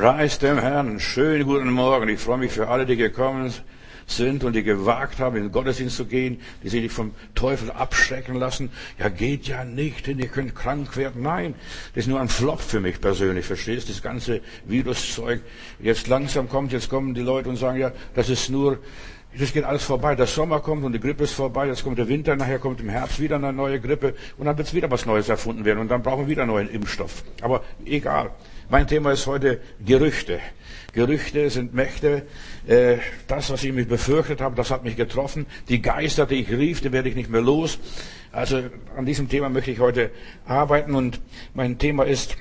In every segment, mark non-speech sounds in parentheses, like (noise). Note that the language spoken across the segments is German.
Preis dem Herrn. Schönen guten Morgen. Ich freue mich für alle, die gekommen sind und die gewagt haben, in den Gottesdienst zu gehen, die sich nicht vom Teufel abschrecken lassen. Ja, geht ja nicht, denn ihr könnt krank werden. Nein, das ist nur ein Flop für mich persönlich, verstehst du? Das ganze Viruszeug. Jetzt langsam kommt, jetzt kommen die Leute und sagen, ja, das ist nur, das geht alles vorbei. Der Sommer kommt und die Grippe ist vorbei. Jetzt kommt der Winter, nachher kommt im Herbst wieder eine neue Grippe und dann wird wieder was Neues erfunden werden und dann brauchen wir wieder einen neuen Impfstoff. Aber egal. Mein Thema ist heute Gerüchte. Gerüchte sind Mächte. Äh, das, was ich mich befürchtet habe, das hat mich getroffen. Die Geister, die ich rief, die werde ich nicht mehr los. Also an diesem Thema möchte ich heute arbeiten und mein Thema ist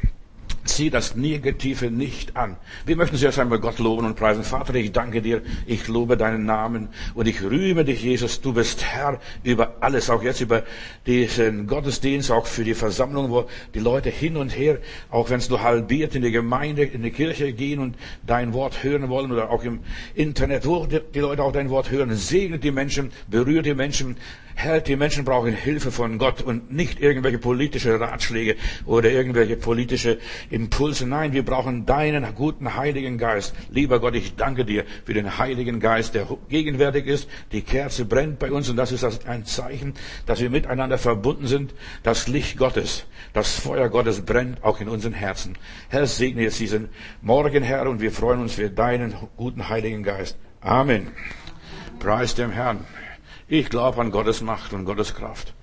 Zieh das Negative nicht an. Wir möchten zuerst einmal Gott loben und preisen. Vater, ich danke dir, ich lobe deinen Namen und ich rühme dich, Jesus. Du bist Herr über alles, auch jetzt über diesen Gottesdienst, auch für die Versammlung, wo die Leute hin und her, auch wenn es nur halbiert in die Gemeinde, in die Kirche gehen und dein Wort hören wollen oder auch im Internet, wo die Leute auch dein Wort hören. Segnet die Menschen, berührt die Menschen, Herr, die Menschen brauchen Hilfe von Gott und nicht irgendwelche politische Ratschläge oder irgendwelche politische Impulse. Nein, wir brauchen deinen guten Heiligen Geist. Lieber Gott, ich danke dir für den Heiligen Geist, der gegenwärtig ist. Die Kerze brennt bei uns und das ist ein Zeichen, dass wir miteinander verbunden sind. Das Licht Gottes, das Feuer Gottes brennt auch in unseren Herzen. Herr, segne jetzt diesen Morgen, Herr, und wir freuen uns für deinen guten Heiligen Geist. Amen. Preis dem Herrn. Ich glaube an Gottes Macht und Gottes Kraft.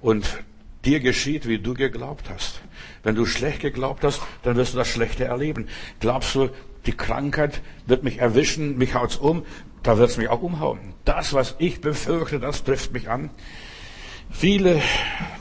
Und dir geschieht, wie du geglaubt hast. Wenn du schlecht geglaubt hast, dann wirst du das Schlechte erleben. Glaubst du, die Krankheit wird mich erwischen, mich haut's um, da wird's mich auch umhauen. Das, was ich befürchte, das trifft mich an. Viele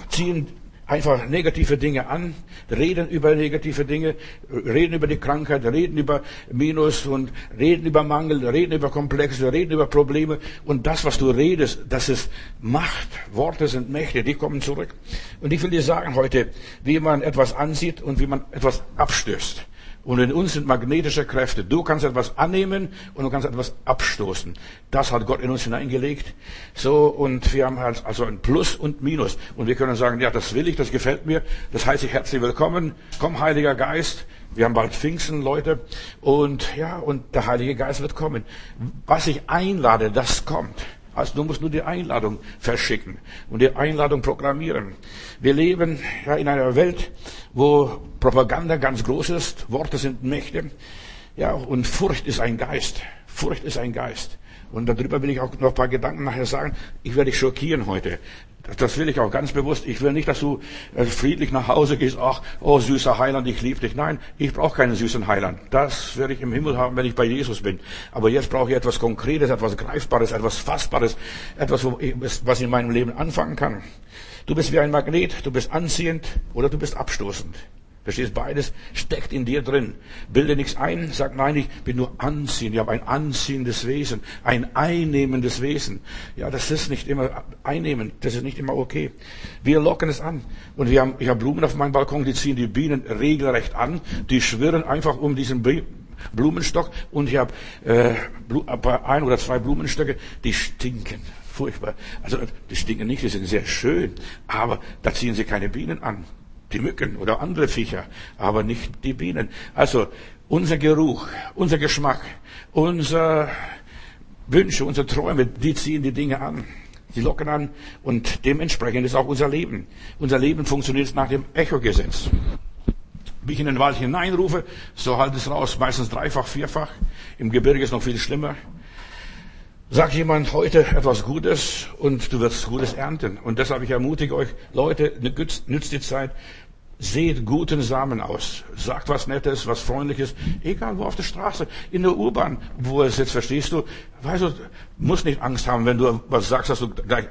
ziehen einfach negative Dinge an, reden über negative Dinge, reden über die Krankheit, reden über Minus und reden über Mangel, reden über Komplexe, reden über Probleme. Und das, was du redest, das ist Macht. Worte sind Mächte, die kommen zurück. Und ich will dir sagen heute, wie man etwas ansieht und wie man etwas abstößt. Und in uns sind magnetische Kräfte. Du kannst etwas annehmen und du kannst etwas abstoßen. Das hat Gott in uns hineingelegt. So, und wir haben halt also ein Plus und Minus. Und wir können sagen, ja, das will ich, das gefällt mir. Das heiße ich herzlich willkommen. Komm, Heiliger Geist. Wir haben bald Pfingsten, Leute. Und ja, und der Heilige Geist wird kommen. Was ich einlade, das kommt. Also du musst nur die Einladung verschicken und die Einladung programmieren. Wir leben ja in einer Welt, wo Propaganda ganz groß ist, Worte sind Mächte, ja, und Furcht ist ein Geist. Furcht ist ein Geist. Und darüber will ich auch noch ein paar Gedanken nachher sagen. Ich werde dich schockieren heute. Das will ich auch ganz bewusst. Ich will nicht, dass du äh, friedlich nach Hause gehst. Ach, oh süßer Heiland, ich liebe dich. Nein, ich brauche keinen süßen Heiland. Das werde ich im Himmel haben, wenn ich bei Jesus bin. Aber jetzt brauche ich etwas Konkretes, etwas Greifbares, etwas Fassbares, etwas, was ich in meinem Leben anfangen kann. Du bist wie ein Magnet, du bist anziehend oder du bist abstoßend. Verstehst, beides steckt in dir drin. Bilde nichts ein, sag nein, ich bin nur anziehend. Ich habe ein anziehendes Wesen, ein einnehmendes Wesen. Ja, das ist nicht immer einnehmend, das ist nicht immer okay. Wir locken es an. Und wir haben, ich habe Blumen auf meinem Balkon, die ziehen die Bienen regelrecht an. Die schwirren einfach um diesen Blumenstock. Und ich habe äh, ein oder zwei Blumenstöcke, die stinken furchtbar. Also die stinken nicht, die sind sehr schön, aber da ziehen sie keine Bienen an die Mücken oder andere Viecher, aber nicht die Bienen. Also unser Geruch, unser Geschmack, unsere Wünsche, unsere Träume, die ziehen die Dinge an. Die locken an und dementsprechend ist auch unser Leben. Unser Leben funktioniert nach dem Echo-Gesetz. Wie ich in den Wald hineinrufe, so halt es raus, meistens dreifach, vierfach. Im Gebirge ist noch viel schlimmer. Sagt jemand heute etwas Gutes und du wirst Gutes ernten. Und deshalb ich ermutige euch, Leute, nützt die Zeit, Seht guten Samen aus. Sagt was Nettes, was Freundliches. Egal wo auf der Straße, in der U-Bahn, wo es jetzt verstehst du. Weißt du, musst nicht Angst haben, wenn du was sagst, dass du gleich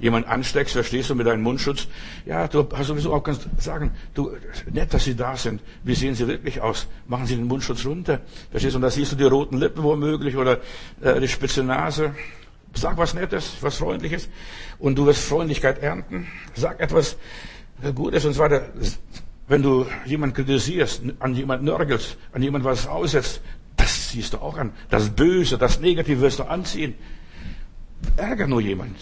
jemand ansteckst, verstehst du, mit deinem Mundschutz. Ja, du hast sowieso auch ganz sagen, du, nett, dass sie da sind. Wie sehen sie wirklich aus? Machen sie den Mundschutz runter. Verstehst du? Und da siehst du die roten Lippen womöglich oder äh, die spitze Nase. Sag was Nettes, was Freundliches. Und du wirst Freundlichkeit ernten. Sag etwas, gut ist und so weiter. Wenn du jemand kritisierst, an jemand nörgelst, an jemand was aussetzt, das siehst du auch an. Das Böse, das Negative wirst du anziehen. Ärger nur jemand.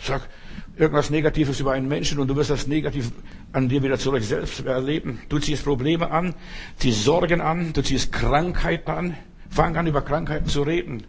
Sag irgendwas Negatives über einen Menschen und du wirst das Negativ an dir wieder zurück selbst erleben. Du ziehst Probleme an, ziehst Sorgen an, du ziehst Krankheiten an. Fang an, über Krankheiten zu reden.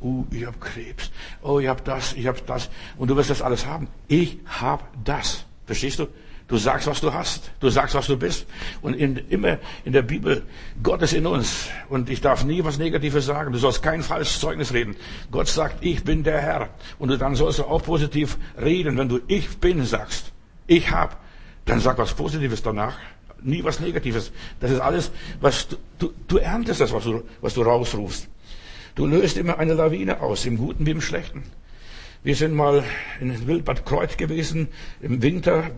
Oh, ich habe Krebs. Oh, ich habe das, ich habe das. Und du wirst das alles haben. Ich habe das. Verstehst du? Du sagst, was du hast. Du sagst, was du bist. Und in, immer in der Bibel, Gott ist in uns. Und ich darf nie was Negatives sagen. Du sollst kein falsches Zeugnis reden. Gott sagt, ich bin der Herr. Und dann sollst du auch positiv reden. Wenn du ich bin sagst, ich hab, dann sag was Positives danach. Nie was Negatives. Das ist alles, was du, du, du erntest das, was du, was du rausrufst. Du löst immer eine Lawine aus, im Guten wie im Schlechten. Wir sind mal in Wildbad Kreuz gewesen, im Winter,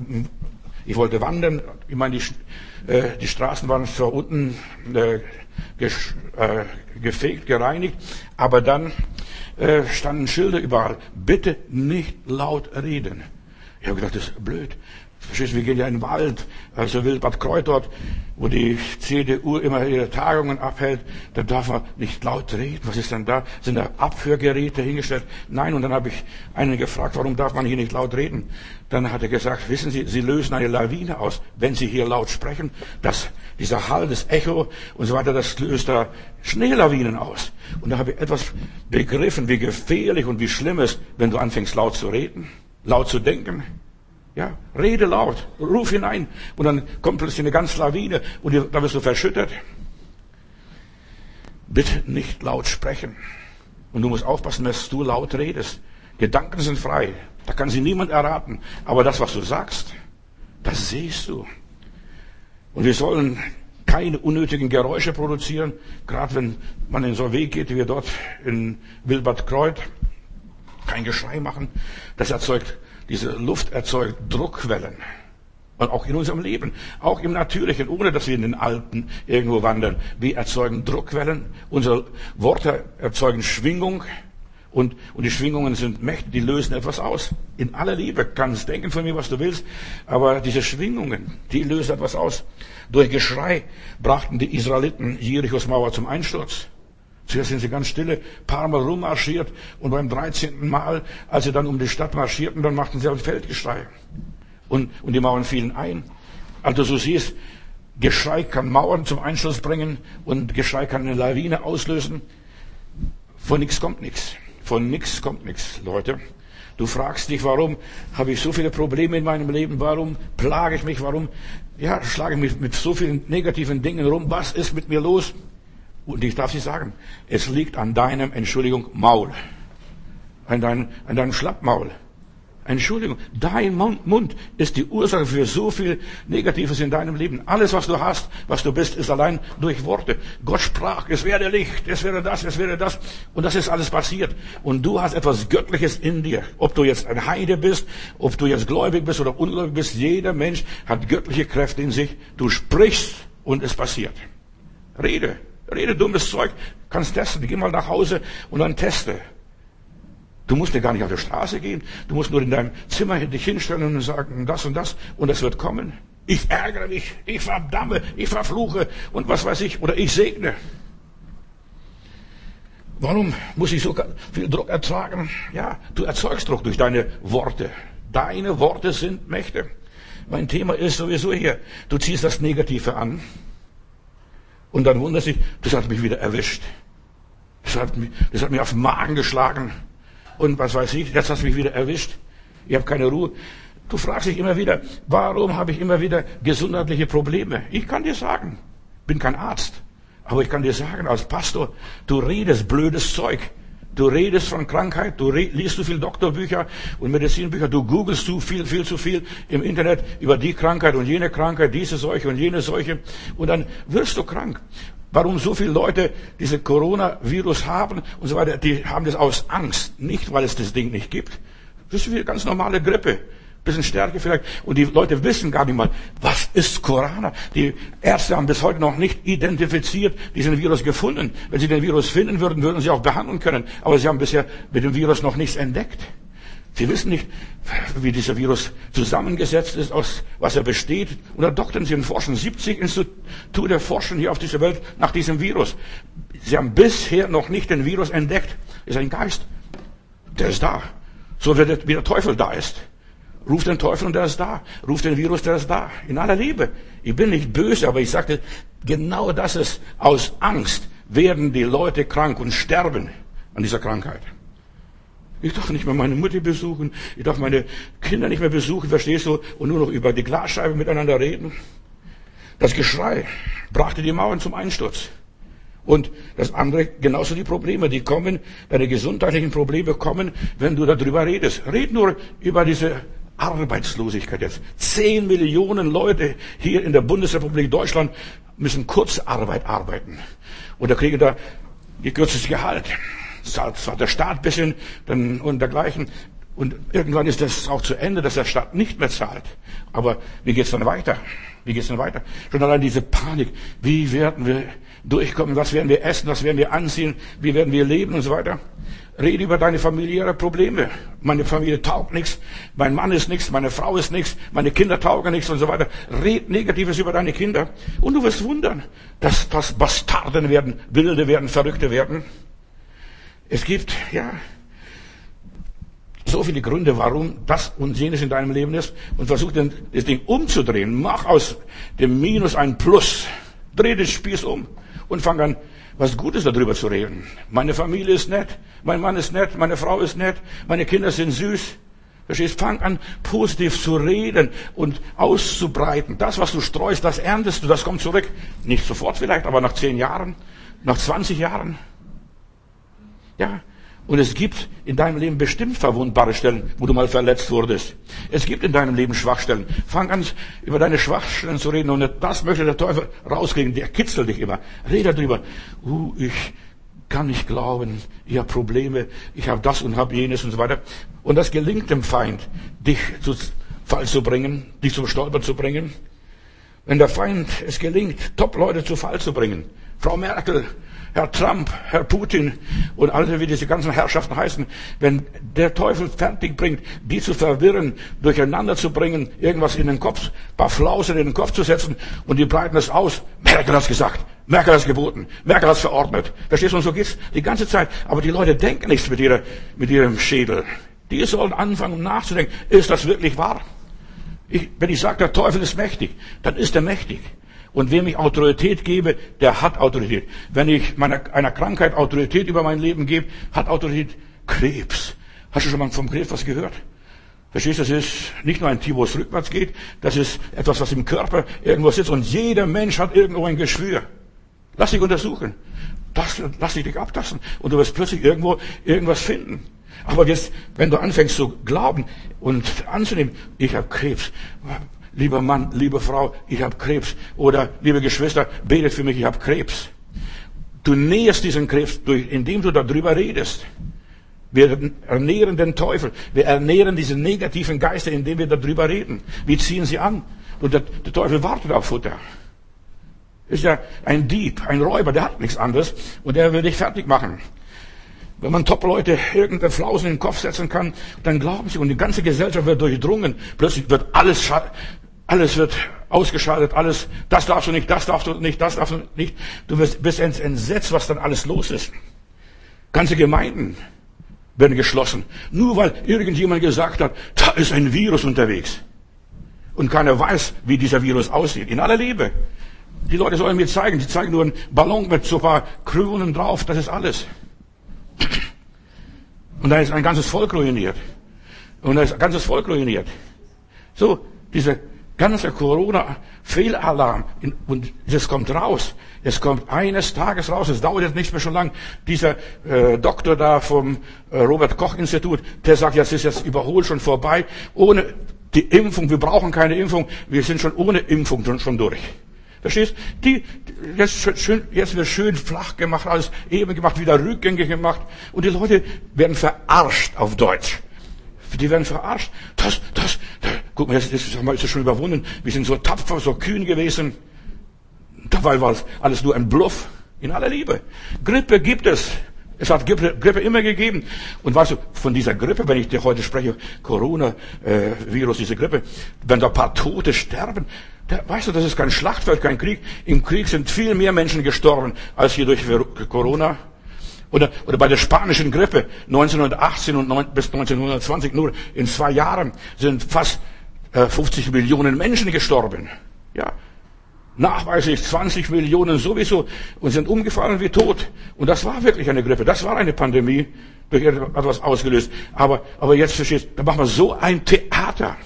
ich wollte wandern. Ich meine, die, äh, die Straßen waren zwar unten äh, äh, gefegt, gereinigt, aber dann äh, standen Schilder überall. Bitte nicht laut reden. Ich habe gedacht, das ist blöd. Du, wir gehen ja in den Wald, also Wildbad Kreuz dort, wo die CDU immer ihre Tagungen abhält, da darf man nicht laut reden. Was ist denn da? Sind da Abhörgeräte hingestellt? Nein, und dann habe ich einen gefragt, warum darf man hier nicht laut reden? Dann hat er gesagt, wissen Sie, Sie lösen eine Lawine aus, wenn Sie hier laut sprechen. Das, dieser Hall, das Echo und so weiter, das löst da Schneelawinen aus. Und da habe ich etwas begriffen, wie gefährlich und wie schlimm es, wenn du anfängst laut zu reden, laut zu denken. Ja, rede laut, ruf hinein und dann kommt plötzlich eine ganze Lawine und da wirst du verschüttet. Bitte nicht laut sprechen. Und du musst aufpassen, dass du laut redest. Gedanken sind frei. Da kann sie niemand erraten. Aber das, was du sagst, das siehst du. Und wir sollen keine unnötigen Geräusche produzieren, gerade wenn man in so einen Weg geht, wie wir dort in Wilbert Kreuz. Kein Geschrei machen. Das erzeugt diese Luft erzeugt Druckwellen. Und auch in unserem Leben, auch im Natürlichen, ohne dass wir in den Alpen irgendwo wandern. Wir erzeugen Druckwellen. Unsere Worte erzeugen Schwingung. Und, und die Schwingungen sind Mächte, die lösen etwas aus. In aller Liebe kannst denken von mir, was du willst. Aber diese Schwingungen, die lösen etwas aus. Durch Geschrei brachten die Israeliten Jerichos Mauer zum Einsturz. Zuerst sind sie ganz stille, paar Mal rummarschiert und beim 13. Mal, als sie dann um die Stadt marschierten, dann machten sie ein Feldgeschrei. Und, und die Mauern fielen ein. Also so siehst, Geschrei kann Mauern zum Einschluss bringen und Geschrei kann eine Lawine auslösen. Von nichts kommt nichts. Von nichts kommt nichts, Leute. Du fragst dich, warum habe ich so viele Probleme in meinem Leben? Warum plage ich mich? Warum ja, schlage ich mich mit so vielen negativen Dingen rum? Was ist mit mir los? Und ich darf Sie sagen, es liegt an deinem, Entschuldigung, Maul. An, dein, an deinem Schlappmaul. Entschuldigung, dein Mund ist die Ursache für so viel Negatives in deinem Leben. Alles, was du hast, was du bist, ist allein durch Worte. Gott sprach, es werde Licht, es werde das, es werde das. Und das ist alles passiert. Und du hast etwas Göttliches in dir. Ob du jetzt ein Heide bist, ob du jetzt gläubig bist oder ungläubig bist, jeder Mensch hat göttliche Kräfte in sich. Du sprichst und es passiert. Rede. Rede dummes Zeug, kannst testen. Geh mal nach Hause und dann teste. Du musst ja gar nicht auf die Straße gehen. Du musst nur in deinem Zimmer dich hinstellen und sagen, das und das, und es wird kommen. Ich ärgere mich, ich verdamme, ich verfluche und was weiß ich, oder ich segne. Warum muss ich so viel Druck ertragen? Ja, du erzeugst Druck durch deine Worte. Deine Worte sind Mächte. Mein Thema ist sowieso hier, du ziehst das Negative an und dann wundert sich, das hat mich wieder erwischt. Das hat, mich, das hat mich auf den Magen geschlagen. Und was weiß ich, jetzt hat es mich wieder erwischt. Ich habe keine Ruhe. Du fragst dich immer wieder, warum habe ich immer wieder gesundheitliche Probleme? Ich kann dir sagen, bin kein Arzt, aber ich kann dir sagen, als Pastor, du redest blödes Zeug. Du redest von Krankheit, du liest zu viel Doktorbücher und Medizinbücher, du googelst zu viel, viel zu viel im Internet über die Krankheit und jene Krankheit, diese Seuche und jene Seuche und dann wirst du krank. Warum so viele Leute diese Coronavirus haben und so weiter, die haben das aus Angst, nicht weil es das Ding nicht gibt. Das ist wie eine ganz normale Grippe bisschen Stärke vielleicht. Und die Leute wissen gar nicht mal, was ist Corona. Die Ärzte haben bis heute noch nicht identifiziert diesen Virus gefunden. Wenn sie den Virus finden würden, würden sie auch behandeln können. Aber sie haben bisher mit dem Virus noch nichts entdeckt. Sie wissen nicht, wie dieser Virus zusammengesetzt ist, aus was er besteht. Und da doktern sie und forschen. 70 Institute forschen hier auf dieser Welt nach diesem Virus. Sie haben bisher noch nicht den Virus entdeckt. ist ein Geist. Der ist da. So wie der Teufel da ist. Ruf den Teufel und der ist da. Ruf den Virus, der ist da. In aller Liebe. Ich bin nicht böse, aber ich sagte, genau das ist, aus Angst werden die Leute krank und sterben an dieser Krankheit. Ich darf nicht mehr meine Mutter besuchen, ich darf meine Kinder nicht mehr besuchen, verstehst du, und nur noch über die Glasscheibe miteinander reden. Das Geschrei brachte die Mauern zum Einsturz. Und das andere, genauso die Probleme, die kommen, deine gesundheitlichen Probleme kommen, wenn du darüber redest. Red nur über diese Arbeitslosigkeit jetzt. Zehn Millionen Leute hier in der Bundesrepublik Deutschland müssen Kurzarbeit arbeiten. Oder kriegen da gekürztes Gehalt. Zahlt zwar der Staat bisschen dann, und dergleichen. Und irgendwann ist das auch zu Ende, dass der Staat nicht mehr zahlt. Aber wie geht's dann weiter? Wie geht's dann weiter? Schon allein diese Panik. Wie werden wir durchkommen? Was werden wir essen? Was werden wir anziehen? Wie werden wir leben und so weiter? Rede über deine familiären Probleme. Meine Familie taugt nichts, mein Mann ist nichts, meine Frau ist nichts, meine Kinder taugen nichts und so weiter. Red Negatives über deine Kinder und du wirst wundern, dass das Bastarden werden, Wilde werden, Verrückte werden. Es gibt, ja, so viele Gründe, warum das und jenes in deinem Leben ist und versuch das Ding umzudrehen. Mach aus dem Minus ein Plus. Dreh den Spieß um und fang an, was Gutes darüber zu reden. Meine Familie ist nett, mein Mann ist nett, meine Frau ist nett, meine Kinder sind süß. Verstehst? Fang an, positiv zu reden und auszubreiten. Das, was du streust, das erntest du, das kommt zurück. Nicht sofort vielleicht, aber nach zehn Jahren, nach 20 Jahren. Ja, und es gibt in deinem Leben bestimmt verwundbare Stellen, wo du mal verletzt wurdest. Es gibt in deinem Leben Schwachstellen. Fang an, über deine Schwachstellen zu reden. Und das möchte der Teufel rauskriegen. Der kitzelt dich immer. Rede darüber. Uh, ich kann nicht glauben. Ich habe Probleme. Ich habe das und habe jenes und so weiter. Und das gelingt dem Feind, dich zu Fall zu bringen, dich zum Stolpern zu bringen. Wenn der Feind es gelingt, Top-Leute zu Fall zu bringen. Frau Merkel, Herr Trump, Herr Putin und alle, wie diese ganzen Herrschaften heißen, wenn der Teufel fertig bringt, die zu verwirren, durcheinander zu bringen, irgendwas in den Kopf, paar Flausen in den Kopf zu setzen und die breiten es aus. Merkel hat's gesagt, Merkel hat's geboten, Merkel hat's verordnet. Verstehst du, und so geht's die ganze Zeit. Aber die Leute denken nichts mit, ihrer, mit ihrem Schädel. Die sollen anfangen nachzudenken, ist das wirklich wahr? Ich, wenn ich sage, der Teufel ist mächtig, dann ist er mächtig. Und wem ich Autorität gebe, der hat Autorität. Wenn ich meiner, einer Krankheit Autorität über mein Leben gebe, hat Autorität Krebs. Hast du schon mal vom Krebs was gehört? Verstehst du, das ist nicht nur ein Tier, wo es rückwärts geht, das ist etwas, was im Körper irgendwo sitzt und jeder Mensch hat irgendwo ein Geschwür. Lass dich untersuchen. Das, lass dich abtasten und du wirst plötzlich irgendwo irgendwas finden. Aber jetzt, wenn du anfängst zu glauben und anzunehmen, ich habe Krebs, lieber Mann, liebe Frau, ich habe Krebs. Oder, liebe Geschwister, betet für mich, ich habe Krebs. Du näherst diesen Krebs, durch, indem du darüber redest. Wir ernähren den Teufel. Wir ernähren diese negativen Geister, indem wir darüber reden. Wir ziehen sie an. Und der, der Teufel wartet auf Futter. Ist ja ein Dieb, ein Räuber, der hat nichts anderes. Und der will dich fertig machen. Wenn man Top-Leute irgendeinen Flausen in den Kopf setzen kann, dann glauben sie, und die ganze Gesellschaft wird durchdrungen. Plötzlich wird alles alles wird ausgeschaltet, alles, das darfst du nicht, das darfst du nicht, das darfst du nicht. Du bist, bist entsetzt, was dann alles los ist. Ganze Gemeinden werden geschlossen. Nur weil irgendjemand gesagt hat, da ist ein Virus unterwegs. Und keiner weiß, wie dieser Virus aussieht. In aller Liebe. Die Leute sollen mir zeigen. Sie zeigen nur einen Ballon mit so ein paar Kronen drauf. Das ist alles. Und da ist ein ganzes Volk ruiniert. Und da ist ein ganzes Volk ruiniert. So, diese ganzer Corona-Fehlalarm. Und das kommt raus. Es kommt eines Tages raus. Es dauert jetzt nicht mehr schon lang. Dieser äh, Doktor da vom äh, Robert-Koch-Institut, der sagt, jetzt ist jetzt überholt schon vorbei. Ohne die Impfung, wir brauchen keine Impfung. Wir sind schon ohne Impfung schon, schon durch. Verstehst? Die, jetzt, schön, jetzt wird schön flach gemacht, alles eben gemacht, wieder rückgängig gemacht. Und die Leute werden verarscht auf Deutsch. Die werden verarscht. Das, das, das guck mal, das, das ist schon überwunden. Wir sind so tapfer, so kühn gewesen. Dabei war es alles nur ein Bluff. In aller Liebe. Grippe gibt es. Es hat Grippe, Grippe immer gegeben. Und weißt du, von dieser Grippe, wenn ich dir heute spreche, Corona-Virus, äh, diese Grippe, wenn da ein paar Tote sterben, da, weißt du, das ist kein Schlachtfeld, kein Krieg. Im Krieg sind viel mehr Menschen gestorben als hier durch Corona. Oder, oder bei der spanischen Grippe 1918 und bis 1920, nur in zwei Jahren sind fast 50 äh, Millionen Menschen gestorben. Ja, nachweislich 20 Millionen sowieso und sind umgefallen wie tot. Und das war wirklich eine Grippe, das war eine Pandemie, durch etwas ausgelöst. Aber, aber jetzt verstehst da machen wir so ein Theater.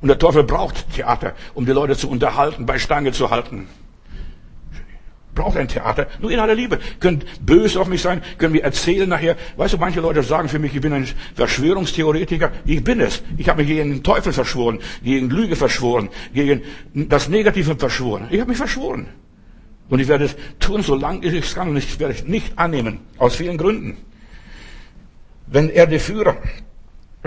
Und der Teufel braucht Theater, um die Leute zu unterhalten, bei Stange zu halten braucht ein Theater, nur in aller Liebe. Könnt böse auf mich sein, können wir erzählen nachher. Weißt du, manche Leute sagen für mich, ich bin ein Verschwörungstheoretiker. Ich bin es. Ich habe mich gegen den Teufel verschworen, gegen Lüge verschworen, gegen das Negative verschworen. Ich habe mich verschworen. Und ich werde es tun, solange ich es kann. Und ich werde es nicht annehmen. Aus vielen Gründen. Wenn er der Führer,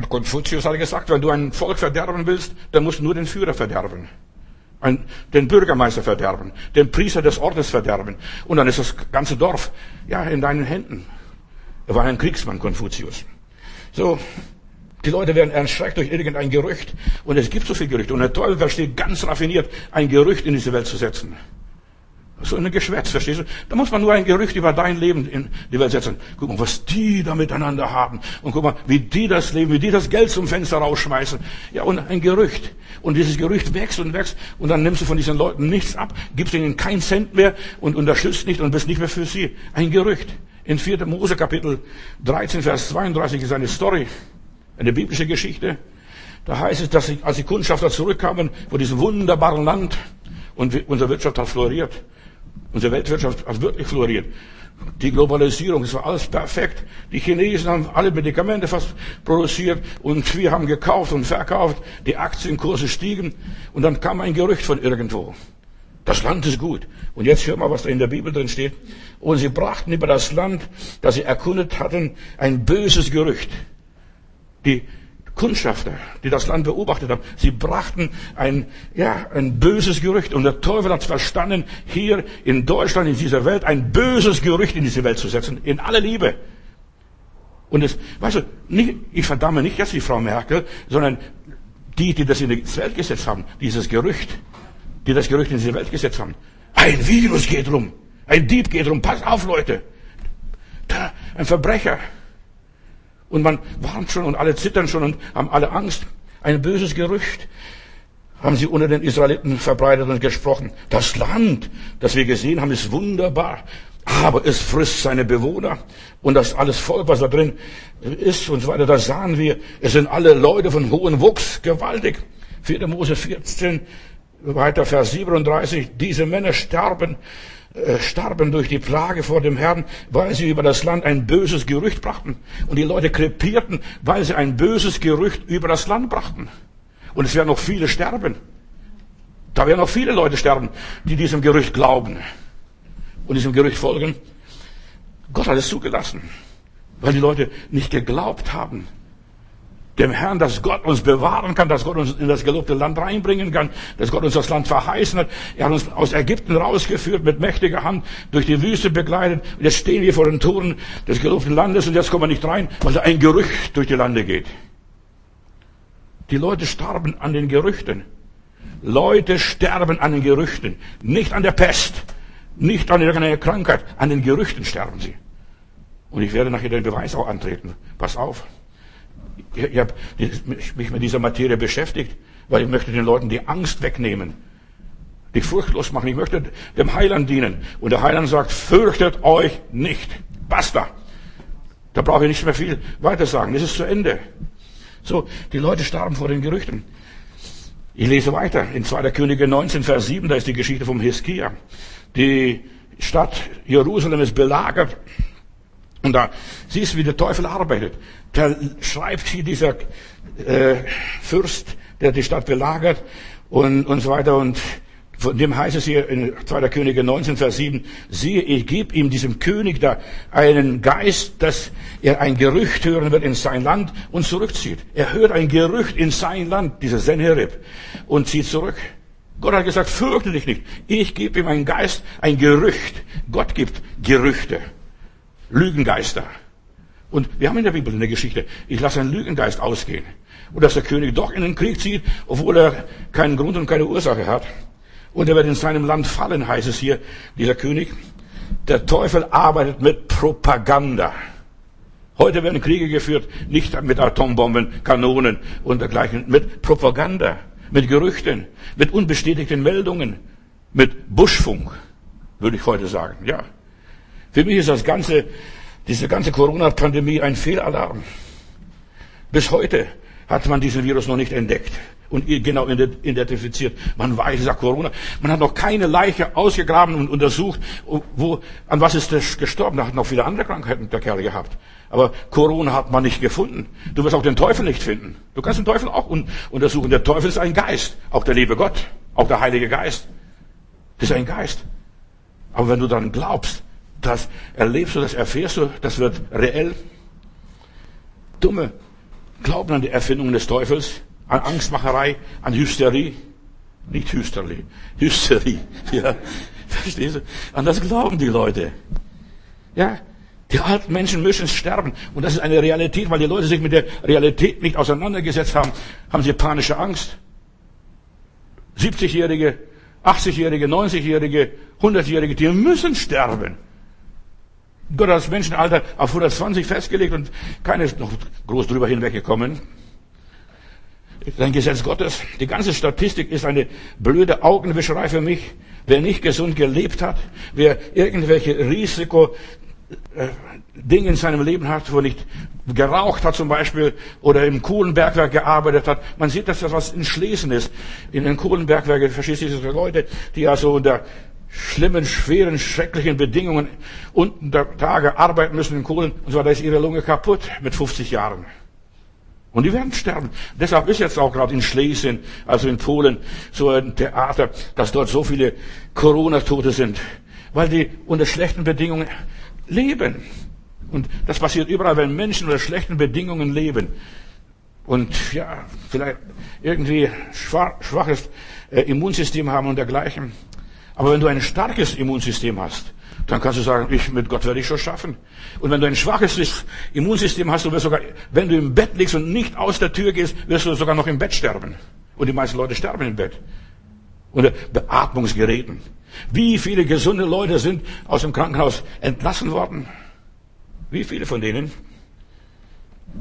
Konfuzius hat gesagt, wenn du ein Volk verderben willst, dann musst du nur den Führer verderben ein, den Bürgermeister verderben, den Priester des Ortes verderben. Und dann ist das ganze Dorf, ja, in deinen Händen. Er war ein Kriegsmann, Konfuzius. So, die Leute werden erschreckt durch irgendein Gerücht. Und es gibt so viel Gerüchte. Und der Teufel versteht ganz raffiniert, ein Gerücht in diese Welt zu setzen. So ein Geschwätz, verstehst du? Da muss man nur ein Gerücht über dein Leben in die Welt setzen. Guck mal, was die da miteinander haben. Und guck mal, wie die das leben, wie die das Geld zum Fenster rausschmeißen. Ja, und ein Gerücht. Und dieses Gerücht wächst und wächst. Und dann nimmst du von diesen Leuten nichts ab, gibst ihnen keinen Cent mehr und unterstützt nicht und bist nicht mehr für sie. Ein Gerücht. In 4. Mose Kapitel 13, Vers 32 ist eine Story. Eine biblische Geschichte. Da heißt es, dass als die Kundschafter zurückkamen von diesem wunderbaren Land und unsere Wirtschaft hat floriert. Unsere Weltwirtschaft hat wirklich floriert. Die Globalisierung, das war alles perfekt. Die Chinesen haben alle Medikamente fast produziert und wir haben gekauft und verkauft. Die Aktienkurse stiegen und dann kam ein Gerücht von irgendwo. Das Land ist gut. Und jetzt hör mal, was da in der Bibel drin steht. Und sie brachten über das Land, das sie erkundet hatten, ein böses Gerücht. Die Kundschafter, die das Land beobachtet haben, sie brachten ein, ja, ein böses Gerücht. Und der Teufel hat verstanden, hier in Deutschland, in dieser Welt, ein böses Gerücht in diese Welt zu setzen. In aller Liebe. Und es, weißt du, nicht, ich verdamme nicht jetzt die Frau Merkel, sondern die, die das in die Welt gesetzt haben. Dieses Gerücht, die das Gerücht in diese Welt gesetzt haben. Ein Virus geht rum. Ein Dieb geht rum. Pass auf, Leute. Da, ein Verbrecher. Und man warnt schon und alle zittern schon und haben alle Angst. Ein böses Gerücht haben sie unter den Israeliten verbreitet und gesprochen. Das Land, das wir gesehen haben, ist wunderbar. Aber es frisst seine Bewohner und das alles Volk, was da drin ist und so weiter, das sahen wir. Es sind alle Leute von hohem Wuchs, gewaltig. 4. Mose 14, weiter Vers 37. Diese Männer sterben starben durch die Plage vor dem Herrn, weil sie über das Land ein böses Gerücht brachten. Und die Leute krepierten, weil sie ein böses Gerücht über das Land brachten. Und es werden noch viele sterben. Da werden noch viele Leute sterben, die diesem Gerücht glauben und diesem Gerücht folgen. Gott hat es zugelassen, weil die Leute nicht geglaubt haben dem Herrn, dass Gott uns bewahren kann, dass Gott uns in das gelobte Land reinbringen kann, dass Gott uns das Land verheißen hat. Er hat uns aus Ägypten rausgeführt, mit mächtiger Hand durch die Wüste begleitet. Und jetzt stehen wir vor den Toren des gelobten Landes und jetzt kommen wir nicht rein, weil da ein Gerücht durch die Lande geht. Die Leute starben an den Gerüchten. Leute sterben an den Gerüchten. Nicht an der Pest, nicht an irgendeiner Krankheit, an den Gerüchten sterben sie. Und ich werde nachher den Beweis auch antreten. Pass auf ich habe mich mit dieser Materie beschäftigt, weil ich möchte den Leuten die Angst wegnehmen, die furchtlos machen. Ich möchte dem Heiland dienen. Und der Heiland sagt, fürchtet euch nicht. Basta. Da brauche ich nicht mehr viel weiter sagen. Es ist zu Ende. So, die Leute starben vor den Gerüchten. Ich lese weiter. In 2. Könige 19, Vers 7, da ist die Geschichte vom Hiskia. Die Stadt Jerusalem ist belagert. Und da siehst du, wie der Teufel arbeitet. Da schreibt hier dieser äh, Fürst, der die Stadt belagert und, und so weiter. Und von dem heißt es hier in 2. Könige 19, Vers 7, siehe, ich gebe ihm, diesem König da, einen Geist, dass er ein Gerücht hören wird in sein Land und zurückzieht. Er hört ein Gerücht in sein Land, dieser Senherib, und zieht zurück. Gott hat gesagt, fürchte dich nicht. Ich gebe ihm einen Geist, ein Gerücht. Gott gibt Gerüchte. Lügengeister. Und wir haben in der Bibel eine Geschichte, ich lasse einen Lügengeist ausgehen. Und dass der König doch in den Krieg zieht, obwohl er keinen Grund und keine Ursache hat. Und er wird in seinem Land fallen, heißt es hier, dieser König. Der Teufel arbeitet mit Propaganda. Heute werden Kriege geführt, nicht mit Atombomben, Kanonen und dergleichen, mit Propaganda, mit Gerüchten, mit unbestätigten Meldungen, mit Buschfunk, würde ich heute sagen, ja. Für mich ist das ganze, diese ganze Corona-Pandemie ein Fehlalarm. Bis heute hat man diesen Virus noch nicht entdeckt und genau identifiziert. Man weiß, es ist Corona. Man hat noch keine Leiche ausgegraben und untersucht, wo, an was ist das gestorben. Da hat noch viele andere Krankheiten der Kerl gehabt. Aber Corona hat man nicht gefunden. Du wirst auch den Teufel nicht finden. Du kannst den Teufel auch un untersuchen. Der Teufel ist ein Geist. Auch der liebe Gott. Auch der Heilige Geist. Das ist ein Geist. Aber wenn du dann glaubst, das erlebst du, das erfährst du, das wird reell. Dumme glauben an die Erfindungen des Teufels an Angstmacherei, an Hysterie. Nicht Hysterie, Hysterie. (laughs) Ja, verstehst du? An das glauben die Leute. Ja, die alten Menschen müssen sterben. Und das ist eine Realität, weil die Leute sich mit der Realität nicht auseinandergesetzt haben, haben sie panische Angst. 70-Jährige, 80-Jährige, 90-Jährige, 100-Jährige, die müssen sterben. Gott hat das Menschenalter auf 120 festgelegt und keiner ist noch groß drüber hinweggekommen ist ein Gesetz Gottes. Die ganze Statistik ist eine blöde Augenwischerei für mich. Wer nicht gesund gelebt hat, wer irgendwelche Risiko, äh, Dinge in seinem Leben hat, wo nicht geraucht hat zum Beispiel oder im Kohlenbergwerk gearbeitet hat. Man sieht, dass das was in Schlesien ist. In den Kohlenbergwerken, verstehst du, diese Leute, die also unter schlimmen, schweren, schrecklichen Bedingungen unten der Tage arbeiten müssen in Kohlen und so, da ist ihre Lunge kaputt mit 50 Jahren. Und die werden sterben. Deshalb ist jetzt auch gerade in Schlesien, also in Polen, so ein Theater, dass dort so viele Corona-Tote sind. Weil die unter schlechten Bedingungen leben. Und das passiert überall, wenn Menschen unter schlechten Bedingungen leben. Und ja, vielleicht irgendwie schwaches äh, Immunsystem haben und dergleichen. Aber wenn du ein starkes Immunsystem hast, dann kannst du sagen, ich, mit Gott werde ich schon schaffen. Und wenn du ein schwaches Immunsystem hast, du wirst sogar, wenn du im Bett liegst und nicht aus der Tür gehst, wirst du sogar noch im Bett sterben. Und die meisten Leute sterben im Bett. Unter Beatmungsgeräten. Wie viele gesunde Leute sind aus dem Krankenhaus entlassen worden? Wie viele von denen?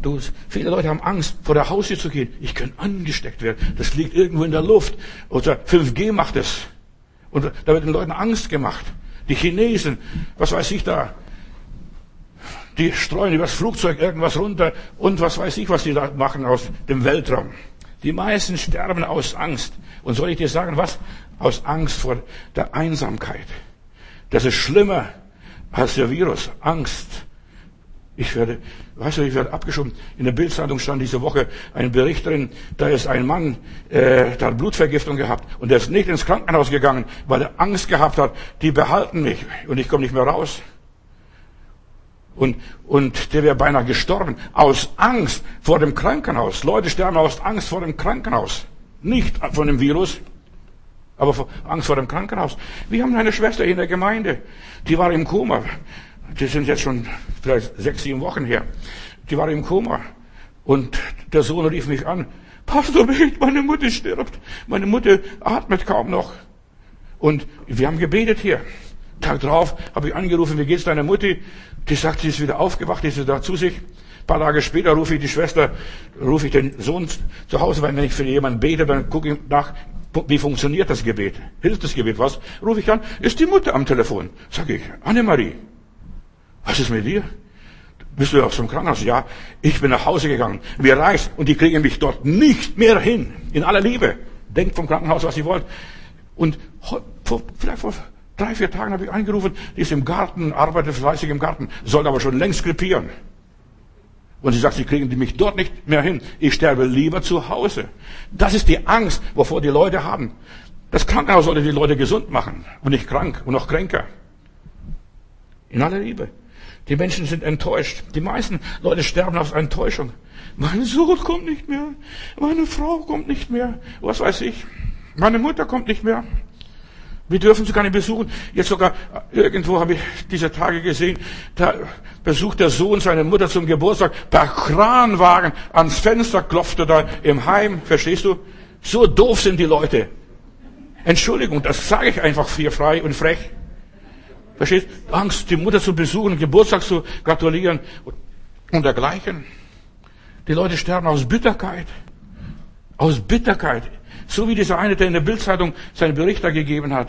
Du, viele Leute haben Angst, vor der Haustür zu gehen. Ich kann angesteckt werden. Das liegt irgendwo in der Luft. Oder 5G macht es. Und da wird den Leuten Angst gemacht. Die Chinesen, was weiß ich da, die streuen übers Flugzeug irgendwas runter und was weiß ich, was die da machen aus dem Weltraum. Die meisten sterben aus Angst. Und soll ich dir sagen, was? Aus Angst vor der Einsamkeit. Das ist schlimmer als der Virus. Angst. Ich werde, weißt du, ich werde abgeschoben. In der Bildzeitung stand diese Woche ein Bericht drin, da ist ein Mann, äh, der hat Blutvergiftung gehabt und der ist nicht ins Krankenhaus gegangen, weil er Angst gehabt hat, die behalten mich und ich komme nicht mehr raus. Und, und der wäre beinahe gestorben aus Angst vor dem Krankenhaus. Leute sterben aus Angst vor dem Krankenhaus. Nicht von dem Virus, aber vor Angst vor dem Krankenhaus. Wir haben eine Schwester in der Gemeinde, die war im Koma. Die sind jetzt schon vielleicht sechs, sieben Wochen her. Die war im Koma. Und der Sohn rief mich an. Pastor Bet, meine Mutter stirbt. Meine Mutter atmet kaum noch. Und wir haben gebetet hier. Tag drauf habe ich angerufen, wie geht's deiner Mutter? Die sagt, sie ist wieder aufgewacht, ist sie da zu sich. Ein paar Tage später rufe ich die Schwester, rufe ich den Sohn zu Hause, weil wenn ich für jemanden bete, dann gucke ich nach, wie funktioniert das Gebet? Hilft das Gebet was? Rufe ich an, ist die Mutter am Telefon? Sag ich, Annemarie. Was ist mit dir? Bist du aus dem Krankenhaus? Ja, ich bin nach Hause gegangen. Mir reicht und die kriegen mich dort nicht mehr hin. In aller Liebe. Denkt vom Krankenhaus, was ihr wollt. Und vor, vielleicht vor drei, vier Tagen habe ich angerufen, die ist im Garten, arbeitet fleißig im Garten, soll aber schon längst krepieren. Und sie sagt, sie kriegen mich dort nicht mehr hin. Ich sterbe lieber zu Hause. Das ist die Angst, wovor die Leute haben. Das Krankenhaus sollte die Leute gesund machen und nicht krank und noch kränker. In aller Liebe. Die Menschen sind enttäuscht. Die meisten Leute sterben aus Enttäuschung. Mein Sohn kommt nicht mehr. Meine Frau kommt nicht mehr. Was weiß ich. Meine Mutter kommt nicht mehr. Wir dürfen sie gar nicht besuchen. Jetzt sogar irgendwo habe ich diese Tage gesehen, da besucht der Sohn seine Mutter zum Geburtstag. Per Kranwagen ans Fenster klopfte da im Heim. Verstehst du? So doof sind die Leute. Entschuldigung, das sage ich einfach hier frei und frech. Verstehst? Angst, die Mutter zu besuchen, Geburtstag zu gratulieren und dergleichen. Die Leute sterben aus Bitterkeit. Aus Bitterkeit. So wie dieser eine, der in der Bildzeitung seinen Bericht da gegeben hat.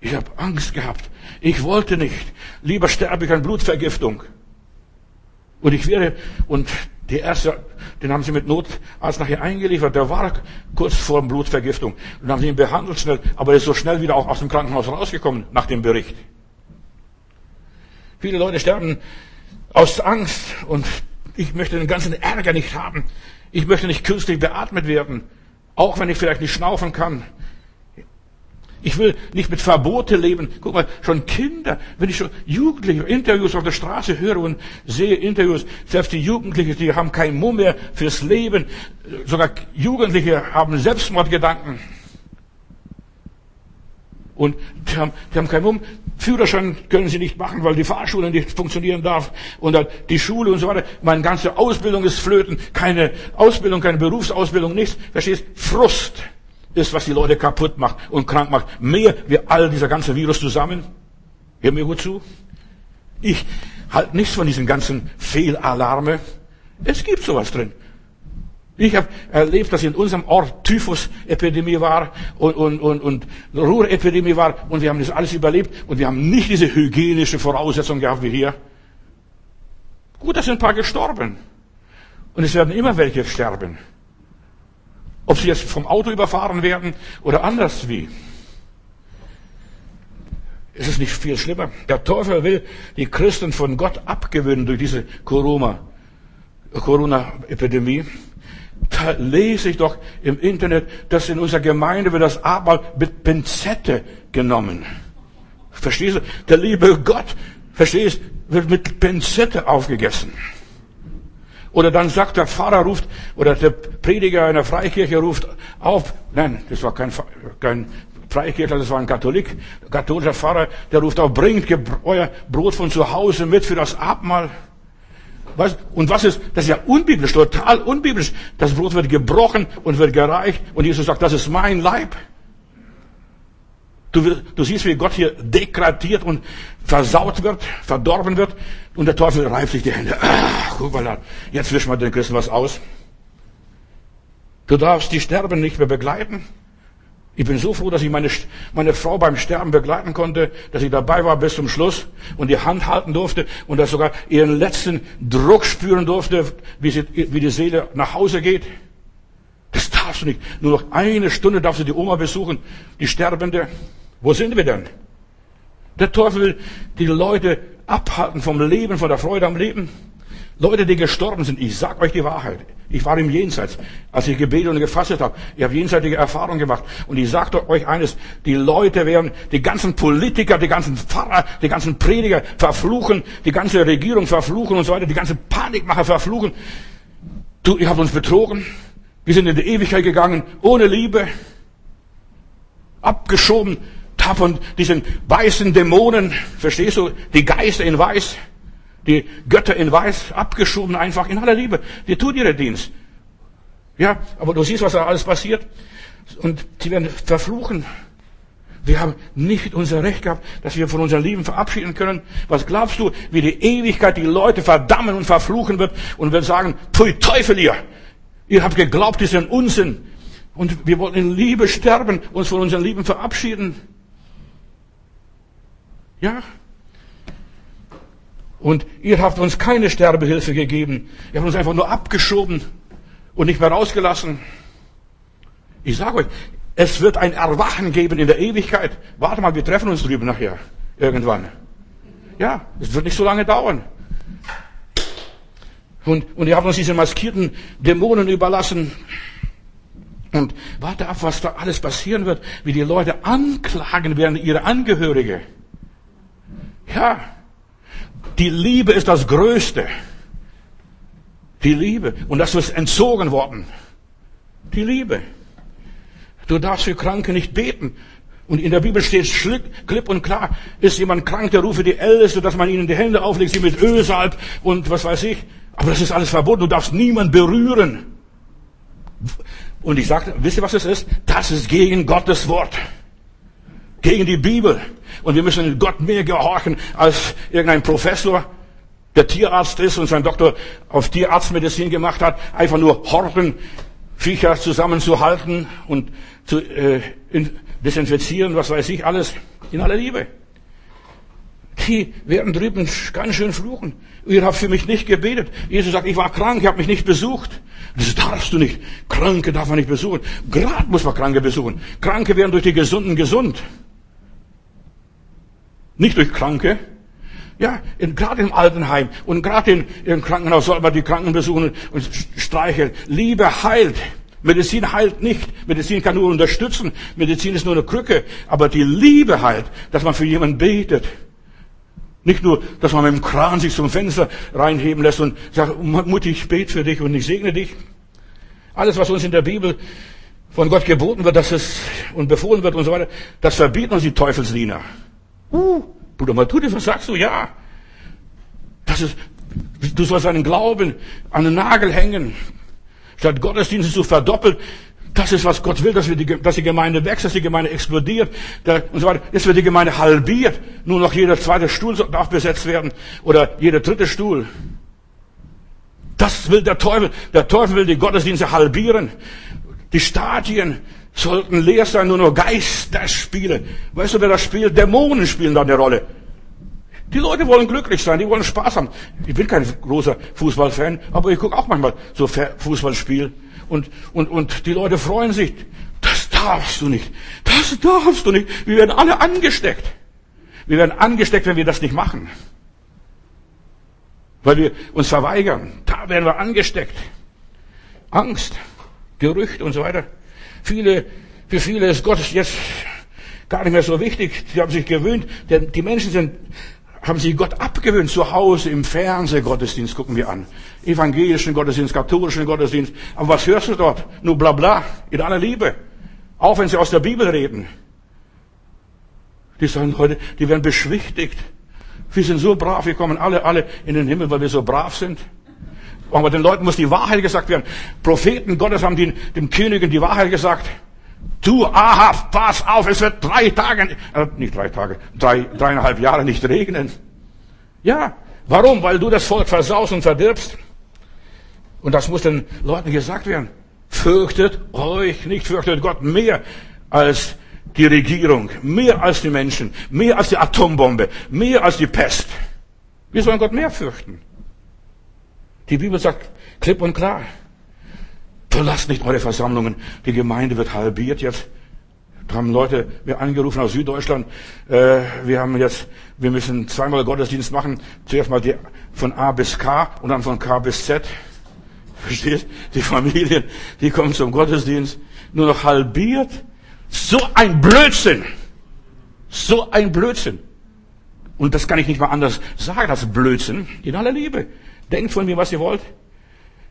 Ich habe Angst gehabt. Ich wollte nicht. Lieber sterbe ich an Blutvergiftung. Und ich wäre, und der erste, den haben sie mit Notarzt nachher eingeliefert, der war kurz vor Blutvergiftung. Und haben sie ihn behandelt schnell, aber er ist so schnell wieder auch aus dem Krankenhaus rausgekommen, nach dem Bericht. Viele Leute sterben aus Angst und ich möchte den ganzen Ärger nicht haben. Ich möchte nicht künstlich beatmet werden, auch wenn ich vielleicht nicht schnaufen kann. Ich will nicht mit Verbote leben. Guck mal, schon Kinder, wenn ich schon Jugendliche Interviews auf der Straße höre und sehe Interviews, selbst die Jugendlichen, die haben keinen Mumm mehr fürs Leben. Sogar Jugendliche haben Selbstmordgedanken. Und die haben, die haben keinen Mumm. Führerschein können sie nicht machen, weil die Fahrschule nicht funktionieren darf. Und die Schule und so weiter. Meine ganze Ausbildung ist flöten. Keine Ausbildung, keine Berufsausbildung, nichts. Verstehst? Frust ist, was die Leute kaputt macht und krank macht. Mehr wie all dieser ganze Virus zusammen. Hör mir gut zu. Ich halte nichts von diesen ganzen Fehlalarme. Es gibt sowas drin. Ich habe erlebt, dass in unserem Ort Typhus-Epidemie war und, und, und, und Ruhrepidemie war und wir haben das alles überlebt und wir haben nicht diese hygienische Voraussetzung gehabt wie hier. Gut, da sind ein paar gestorben. Und es werden immer welche sterben. Ob sie jetzt vom Auto überfahren werden oder anders wie. Es ist nicht viel schlimmer. Der Teufel will die Christen von Gott abgewöhnen durch diese Corona-Epidemie. Da lese ich doch im Internet, dass in unserer Gemeinde wird das Abendmahl mit Pinzette genommen. Verstehst du? Der liebe Gott, verstehst, wird mit Pinzette aufgegessen. Oder dann sagt der Pfarrer ruft, oder der Prediger einer Freikirche ruft auf, nein, das war kein, kein Freikirchler, das war ein Katholik, katholischer Pfarrer, der ruft auf, bringt euer Brot von zu Hause mit für das Abendmahl. Was, und was ist, das ist ja unbiblisch, total unbiblisch. Das Brot wird gebrochen und wird gereicht und Jesus sagt, das ist mein Leib. Du, du siehst, wie Gott hier degradiert und versaut wird, verdorben wird und der Teufel reibt sich die Hände. Ach, guck mal da, jetzt wischen wir den Christen was aus. Du darfst die Sterben nicht mehr begleiten. Ich bin so froh, dass ich meine, meine Frau beim Sterben begleiten konnte, dass ich dabei war bis zum Schluss und die Hand halten durfte und dass sogar ihren letzten Druck spüren durfte, wie, sie, wie die Seele nach Hause geht. Das darfst du nicht. Nur noch eine Stunde darfst du die Oma besuchen, die Sterbende. Wo sind wir denn? Der Teufel will die Leute abhalten vom Leben, von der Freude am Leben. Leute, die gestorben sind, ich sag euch die Wahrheit. Ich war im Jenseits, als ich gebetet und gefastet habe. Ich habe jenseitige Erfahrungen gemacht. Und ich sage euch eines, die Leute werden, die ganzen Politiker, die ganzen Pfarrer, die ganzen Prediger verfluchen, die ganze Regierung verfluchen und so weiter, die ganzen Panikmacher verfluchen. Du, ihr habt uns betrogen. Wir sind in die Ewigkeit gegangen, ohne Liebe. Abgeschoben von diesen weißen Dämonen, verstehst du, die Geister in Weiß die Götter in Weiß abgeschoben einfach in aller Liebe. Die tut ihre Dienst. Ja, aber du siehst, was da alles passiert. Und sie werden verfluchen. Wir haben nicht unser Recht gehabt, dass wir von unserem Leben verabschieden können. Was glaubst du, wie die Ewigkeit die Leute verdammen und verfluchen wird und wird sagen, pfui Teufel ihr. Ihr habt geglaubt, diesen Unsinn. Und wir wollen in Liebe sterben, uns von unserem Leben verabschieden. Ja, und ihr habt uns keine Sterbehilfe gegeben. Ihr habt uns einfach nur abgeschoben und nicht mehr rausgelassen. Ich sage euch, es wird ein Erwachen geben in der Ewigkeit. Warte mal, wir treffen uns drüben nachher. Irgendwann. Ja, es wird nicht so lange dauern. Und, und ihr habt uns diese maskierten Dämonen überlassen. Und warte ab, was da alles passieren wird, wie die Leute anklagen werden, ihre Angehörige. Ja, die Liebe ist das Größte. Die Liebe. Und das ist entzogen worden. Die Liebe. Du darfst für Kranke nicht beten. Und in der Bibel steht klipp und klar, ist jemand krank, der rufe die Älteste, dass man ihnen die Hände auflegt, sie mit Öl salbt und was weiß ich. Aber das ist alles verboten. Du darfst niemand berühren. Und ich sagte, wisst ihr, was es ist? Das ist gegen Gottes Wort. Gegen die Bibel. Und wir müssen Gott mehr gehorchen als irgendein Professor, der Tierarzt ist und sein Doktor auf Tierarztmedizin gemacht hat, einfach nur horten, Viecher zusammenzuhalten und zu äh, desinfizieren, was weiß ich alles, in aller Liebe. Die werden drüben ganz schön fluchen. Ihr habt für mich nicht gebetet. Jesus sagt, ich war krank, ich habe mich nicht besucht. Das darfst du nicht. Kranke darf man nicht besuchen. Gerade muss man Kranke besuchen. Kranke werden durch die Gesunden gesund. Nicht durch Kranke. Ja, gerade im Altenheim und gerade in, im Krankenhaus soll man die Kranken besuchen und streicheln. Liebe heilt. Medizin heilt nicht. Medizin kann nur unterstützen. Medizin ist nur eine Krücke. Aber die Liebe heilt, dass man für jemanden betet. Nicht nur, dass man mit dem Kran sich zum Fenster reinheben lässt und sagt, Mutti, ich bete für dich und ich segne dich. Alles, was uns in der Bibel von Gott geboten wird, dass es und befohlen wird und so weiter, das verbieten uns die Teufelsdiener. Uh, Bruder Matudi, was sagst du? Ja. Das ist, du sollst einen Glauben an den Nagel hängen. Statt Gottesdienste zu verdoppeln, das ist, was Gott will, dass, wir die, dass die Gemeinde wächst, dass die Gemeinde explodiert der, und so weiter. Jetzt wird die Gemeinde halbiert. Nur noch jeder zweite Stuhl darf besetzt werden oder jeder dritte Stuhl. Das will der Teufel. Der Teufel will die Gottesdienste halbieren. Die Stadien sollten leer sein, nur noch Geisterspiele. Weißt du, wer das spielt? Dämonen spielen da eine Rolle. Die Leute wollen glücklich sein, die wollen Spaß haben. Ich bin kein großer Fußballfan, aber ich gucke auch manchmal so Fußballspiel und, und, und die Leute freuen sich. Das darfst du nicht. Das darfst du nicht. Wir werden alle angesteckt. Wir werden angesteckt, wenn wir das nicht machen. Weil wir uns verweigern. Da werden wir angesteckt. Angst, Gerücht und so weiter. Viele, für viele ist Gott jetzt gar nicht mehr so wichtig. Sie haben sich gewöhnt, denn die Menschen sind haben sich Gott abgewöhnt. Zu Hause im Fernseh Gottesdienst gucken wir an. Evangelischen Gottesdienst, katholischen Gottesdienst. Aber was hörst du dort? Nur bla bla. In aller Liebe. Auch wenn sie aus der Bibel reden. Die sagen heute, die werden beschwichtigt. Wir sind so brav, wir kommen alle, alle in den Himmel, weil wir so brav sind. Aber den Leuten muss die Wahrheit gesagt werden. Propheten Gottes haben den, dem Königen die Wahrheit gesagt. Du Ahab, pass auf, es wird drei Tage, äh, nicht drei Tage, drei, dreieinhalb Jahre nicht regnen. Ja, warum? Weil du das Volk versaust und verdirbst. Und das muss den Leuten gesagt werden. Fürchtet euch nicht, fürchtet Gott mehr als die Regierung, mehr als die Menschen, mehr als die Atombombe, mehr als die Pest. Wir sollen Gott mehr fürchten. Die Bibel sagt klipp und klar, Verlasst nicht eure Versammlungen. Die Gemeinde wird halbiert jetzt. Da haben Leute mir angerufen aus Süddeutschland. Äh, wir haben jetzt, wir müssen zweimal Gottesdienst machen. Zuerst mal die, von A bis K und dann von K bis Z. Verstehst? Die Familien, die kommen zum Gottesdienst. Nur noch halbiert. So ein Blödsinn. So ein Blödsinn. Und das kann ich nicht mal anders sagen als Blödsinn. In aller Liebe. Denkt von mir, was ihr wollt.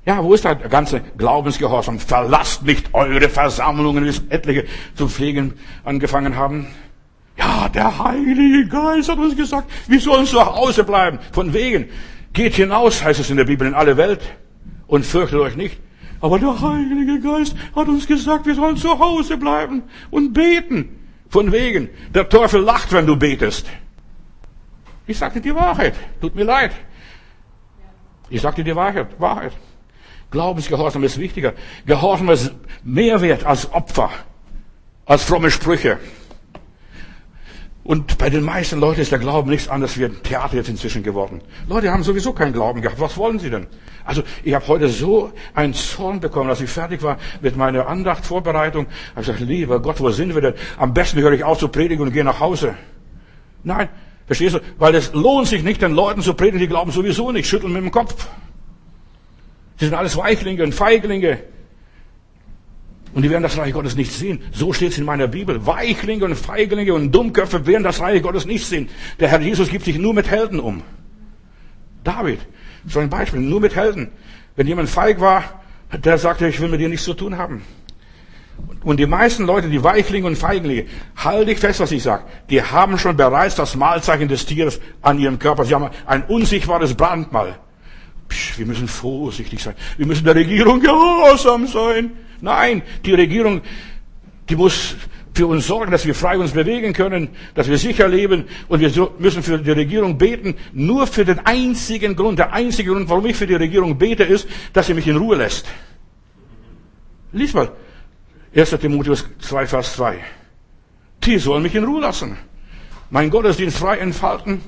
Ja, wo ist der ganze Glaubensgehorsam? Verlasst nicht eure Versammlungen, wie es etliche zu pflegen angefangen haben. Ja, der Heilige Geist hat uns gesagt, wir sollen zu Hause bleiben. Von wegen. Geht hinaus, heißt es in der Bibel, in alle Welt und fürchtet euch nicht. Aber der Heilige Geist hat uns gesagt, wir sollen zu Hause bleiben und beten. Von wegen. Der Teufel lacht, wenn du betest. Ich sagte die Wahrheit. Tut mir leid. Ich sagte die Wahrheit. Wahrheit. Glaubensgehorsam ist wichtiger. Gehorsam ist mehr wert als Opfer, als fromme Sprüche. Und bei den meisten Leuten ist der Glauben nichts anderes wie ein Theater jetzt inzwischen geworden. Leute haben sowieso keinen Glauben gehabt. Was wollen sie denn? Also ich habe heute so einen Zorn bekommen, als ich fertig war mit meiner Andachtvorbereitung. Ich habe gesagt, lieber Gott, wo sind wir denn? Am besten höre ich auf zu predigen und gehe nach Hause. Nein, verstehst du? Weil es lohnt sich nicht, den Leuten zu predigen, die glauben sowieso nicht, schütteln mit dem Kopf. Sie sind alles Weichlinge und Feiglinge. Und die werden das Reich Gottes nicht sehen. So steht es in meiner Bibel. Weichlinge und Feiglinge und Dummköpfe werden das Reich Gottes nicht sehen. Der Herr Jesus gibt sich nur mit Helden um. David, so ein Beispiel, nur mit Helden. Wenn jemand feig war, der sagte, ich will mit dir nichts zu tun haben. Und die meisten Leute, die Weichlinge und Feiglinge, halte ich fest, was ich sage, die haben schon bereits das Mahlzeichen des Tieres an ihrem Körper. Sie haben ein unsichtbares Brandmal. Psch, wir müssen vorsichtig sein. Wir müssen der Regierung gehorsam sein. Nein, die Regierung, die muss für uns sorgen, dass wir frei uns bewegen können, dass wir sicher leben und wir müssen für die Regierung beten. Nur für den einzigen Grund, der einzige Grund, warum ich für die Regierung bete, ist, dass sie mich in Ruhe lässt. Lies mal 1. Timotheus 2, Vers 2. Die sollen mich in Ruhe lassen. Mein Gottesdienst frei entfalten.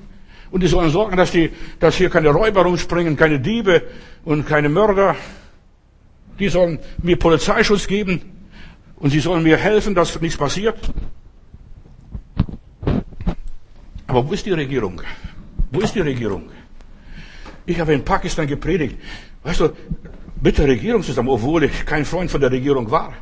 Und die sollen sorgen, dass, die, dass hier keine Räuber rumspringen, keine Diebe und keine Mörder. Die sollen mir Polizeischutz geben. Und sie sollen mir helfen, dass nichts passiert. Aber wo ist die Regierung? Wo ist die Regierung? Ich habe in Pakistan gepredigt. Weißt du, mit der Regierung zusammen, obwohl ich kein Freund von der Regierung war.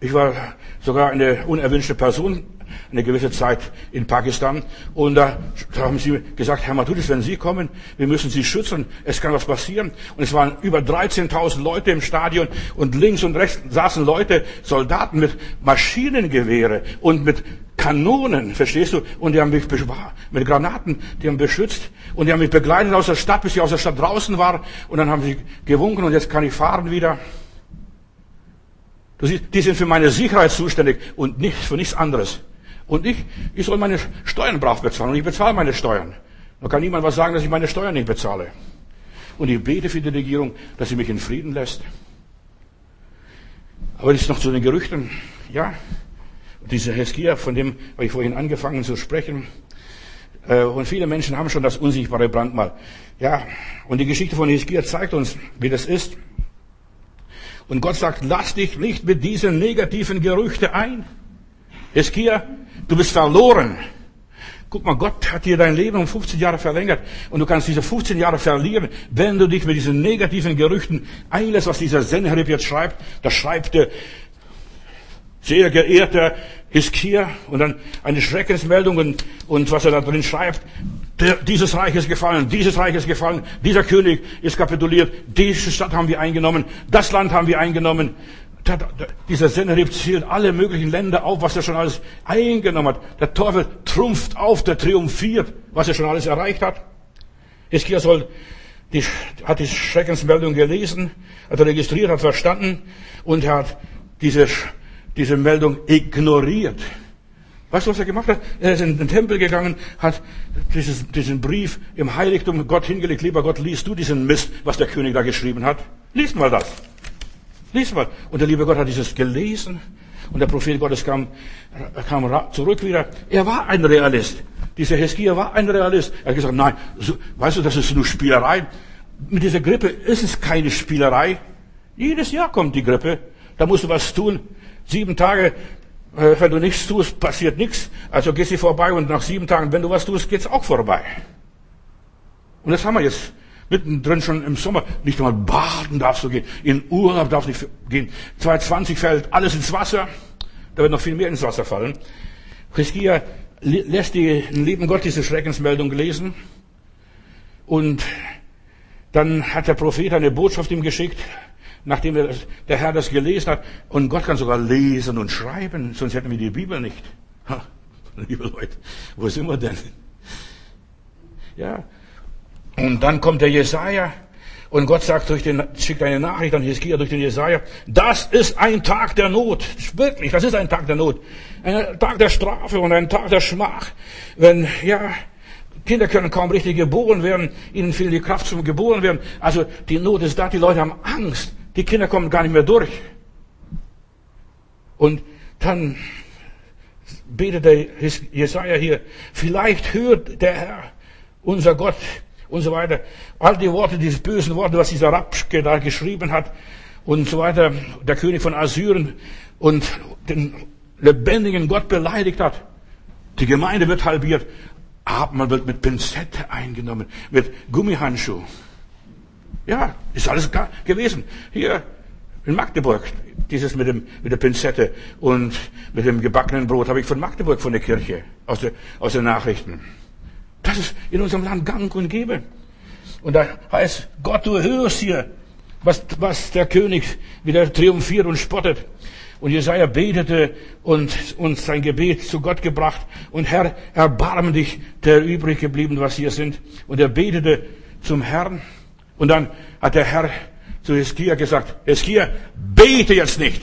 Ich war sogar eine unerwünschte Person eine gewisse Zeit in Pakistan. Und da haben sie gesagt, Herr Matudis, wenn Sie kommen, wir müssen Sie schützen, es kann was passieren. Und es waren über 13.000 Leute im Stadion und links und rechts saßen Leute, Soldaten mit Maschinengewehre und mit Kanonen, verstehst du? Und die haben mich mit Granaten, die haben beschützt und die haben mich begleitet aus der Stadt, bis ich aus der Stadt draußen war. Und dann haben sie gewunken und jetzt kann ich fahren wieder. Die sind für meine Sicherheit zuständig und nicht für nichts anderes. Und ich, ich soll meine Steuern brav bezahlen. Und ich bezahle meine Steuern. Da kann niemand was sagen, dass ich meine Steuern nicht bezahle. Und ich bete für die Regierung, dass sie mich in Frieden lässt. Aber das ist noch zu den Gerüchten. Ja, dieser Heskia, von dem habe ich vorhin angefangen zu sprechen. Äh, und viele Menschen haben schon das unsichtbare Brandmal. Ja, und die Geschichte von Heskia zeigt uns, wie das ist. Und Gott sagt, lass dich nicht mit diesen negativen Gerüchten ein. Heskia, du bist verloren. Guck mal, Gott hat dir dein Leben um 15 Jahre verlängert und du kannst diese 15 Jahre verlieren, wenn du dich mit diesen negativen Gerüchten einlässt, was dieser Senherib jetzt schreibt. Da schreibt er, sehr geehrter Hiskia und dann eine Schreckensmeldung und, und was er da drin schreibt. Der, dieses Reich ist gefallen, dieses Reich ist gefallen, dieser König ist kapituliert, diese Stadt haben wir eingenommen, das Land haben wir eingenommen. Da, da, dieser Sennerib zählt alle möglichen Länder auf, was er schon alles eingenommen hat. Der Teufel trumpft auf, der triumphiert, was er schon alles erreicht hat. Hiskia soll die, hat die Schreckensmeldung gelesen, hat registriert, hat verstanden und hat diese diese Meldung ignoriert. Weißt du, was er gemacht hat? Er ist in den Tempel gegangen, hat dieses, diesen Brief im Heiligtum Gott hingelegt. Lieber Gott, liest du diesen Mist, was der König da geschrieben hat? Lies mal das. Lies mal. Und der liebe Gott hat dieses gelesen. Und der Prophet Gottes kam, kam zurück wieder. Er war ein Realist. Dieser Heskia war ein Realist. Er hat gesagt, nein, so, weißt du, das ist nur Spielerei. Mit dieser Grippe ist es keine Spielerei. Jedes Jahr kommt die Grippe. Da musst du was tun. Sieben Tage, wenn du nichts tust, passiert nichts. Also gehst du vorbei und nach sieben Tagen, wenn du was tust, geht's auch vorbei. Und das haben wir jetzt mittendrin schon im Sommer. Nicht einmal baden darfst du gehen. In Urlaub darfst du nicht gehen. 2020 fällt alles ins Wasser. Da wird noch viel mehr ins Wasser fallen. Hiskia lässt die lieben Gott diese Schreckensmeldung lesen. Und dann hat der Prophet eine Botschaft ihm geschickt nachdem der Herr das gelesen hat. Und Gott kann sogar lesen und schreiben, sonst hätten wir die Bibel nicht. Ha, liebe Leute, wo sind wir denn? Ja. Und dann kommt der Jesaja und Gott sagt durch den, schickt eine Nachricht an Hiskia durch den Jesaja. Das ist ein Tag der Not. Wirklich, das ist ein Tag der Not. Ein Tag der Strafe und ein Tag der Schmach. Wenn, ja, Kinder können kaum richtig geboren werden, ihnen fehlt die Kraft zum geboren werden. Also die Not ist da, die Leute haben Angst. Die Kinder kommen gar nicht mehr durch. Und dann betet der Jesaja hier, vielleicht hört der Herr, unser Gott und so weiter, all die Worte, diese bösen Worte, was dieser Rapschke da geschrieben hat und so weiter, der König von Assyrien und den lebendigen Gott beleidigt hat. Die Gemeinde wird halbiert, aber wird mit Pinzette eingenommen, mit Gummihandschuh. Ja, ist alles gewesen. Hier in Magdeburg, dieses mit, dem, mit der Pinzette und mit dem gebackenen Brot habe ich von Magdeburg von der Kirche, aus, der, aus den Nachrichten. Das ist in unserem Land gang und gäbe. Und da heißt, Gott, du hörst hier, was, was der König wieder triumphiert und spottet. Und Jesaja betete und, und sein Gebet zu Gott gebracht. Und Herr, erbarme dich der übrig geblieben, was hier sind. Und er betete zum Herrn. Und dann hat der Herr zu Hiskia gesagt, Hiskia, bete jetzt nicht.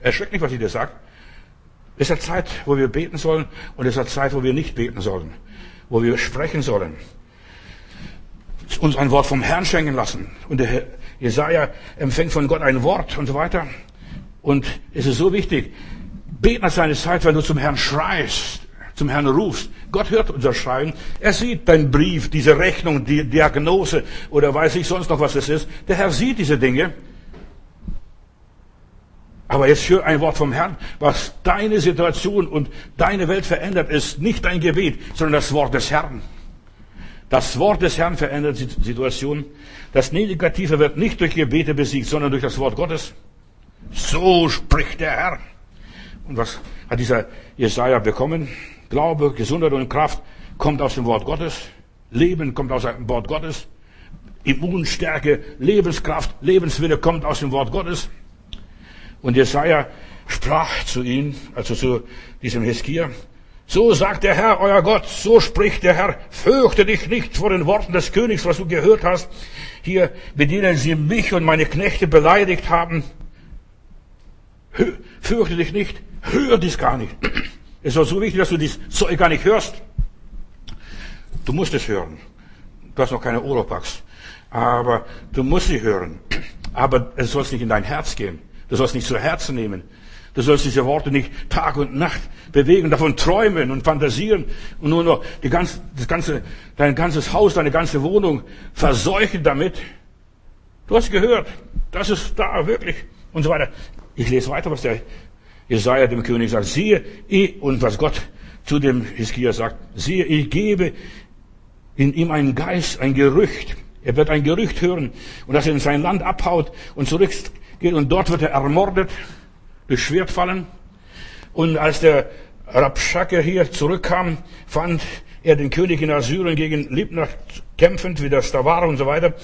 Erschreckt nicht, was ich dir sage. Es ist eine Zeit, wo wir beten sollen und es ist eine Zeit, wo wir nicht beten sollen, wo wir sprechen sollen. Uns ein Wort vom Herrn schenken lassen. Und der Jesaja empfängt von Gott ein Wort und so weiter. Und es ist so wichtig, beten ist eine Zeit, wenn du zum Herrn schreist, zum Herrn rufst. Gott hört unser Schreien. Er sieht deinen Brief, diese Rechnung, die Diagnose oder weiß ich sonst noch, was es ist. Der Herr sieht diese Dinge. Aber jetzt hör ein Wort vom Herrn, was deine Situation und deine Welt verändert, ist nicht dein Gebet, sondern das Wort des Herrn. Das Wort des Herrn verändert die Situation. Das Negative wird nicht durch Gebete besiegt, sondern durch das Wort Gottes. So spricht der Herr. Und was hat dieser Jesaja bekommen? Glaube, Gesundheit und Kraft kommt aus dem Wort Gottes. Leben kommt aus dem Wort Gottes. Immunstärke, Lebenskraft, Lebenswille kommt aus dem Wort Gottes. Und Jesaja sprach zu ihm, also zu diesem Heskia, so sagt der Herr, euer Gott, so spricht der Herr, fürchte dich nicht vor den Worten des Königs, was du gehört hast. Hier bedienen sie mich und meine Knechte beleidigt haben. Fürchte dich nicht, hör dies gar nicht. Es ist so wichtig, dass du dies Zeug gar nicht hörst. Du musst es hören. Du hast noch keine Oropax. Aber du musst sie hören. Aber es soll nicht in dein Herz gehen. Du sollst nicht zu Herzen nehmen. Du sollst diese Worte nicht Tag und Nacht bewegen, davon träumen und fantasieren und nur noch die ganze, das ganze, dein ganzes Haus, deine ganze Wohnung verseuchen damit. Du hast gehört, das ist da wirklich und so weiter. Ich lese weiter, was der Jesaja dem König sagt. Siehe, ich, und was Gott zu dem Hiskia sagt, siehe, ich gebe in ihm einen Geist, ein Gerücht. Er wird ein Gerücht hören und dass er in sein Land abhaut und zurückgeht und dort wird er ermordet, durch Schwert fallen. Und als der Rabschake hier zurückkam, fand er den König in Assyrien gegen Libna kämpfend, wie das da war und so weiter.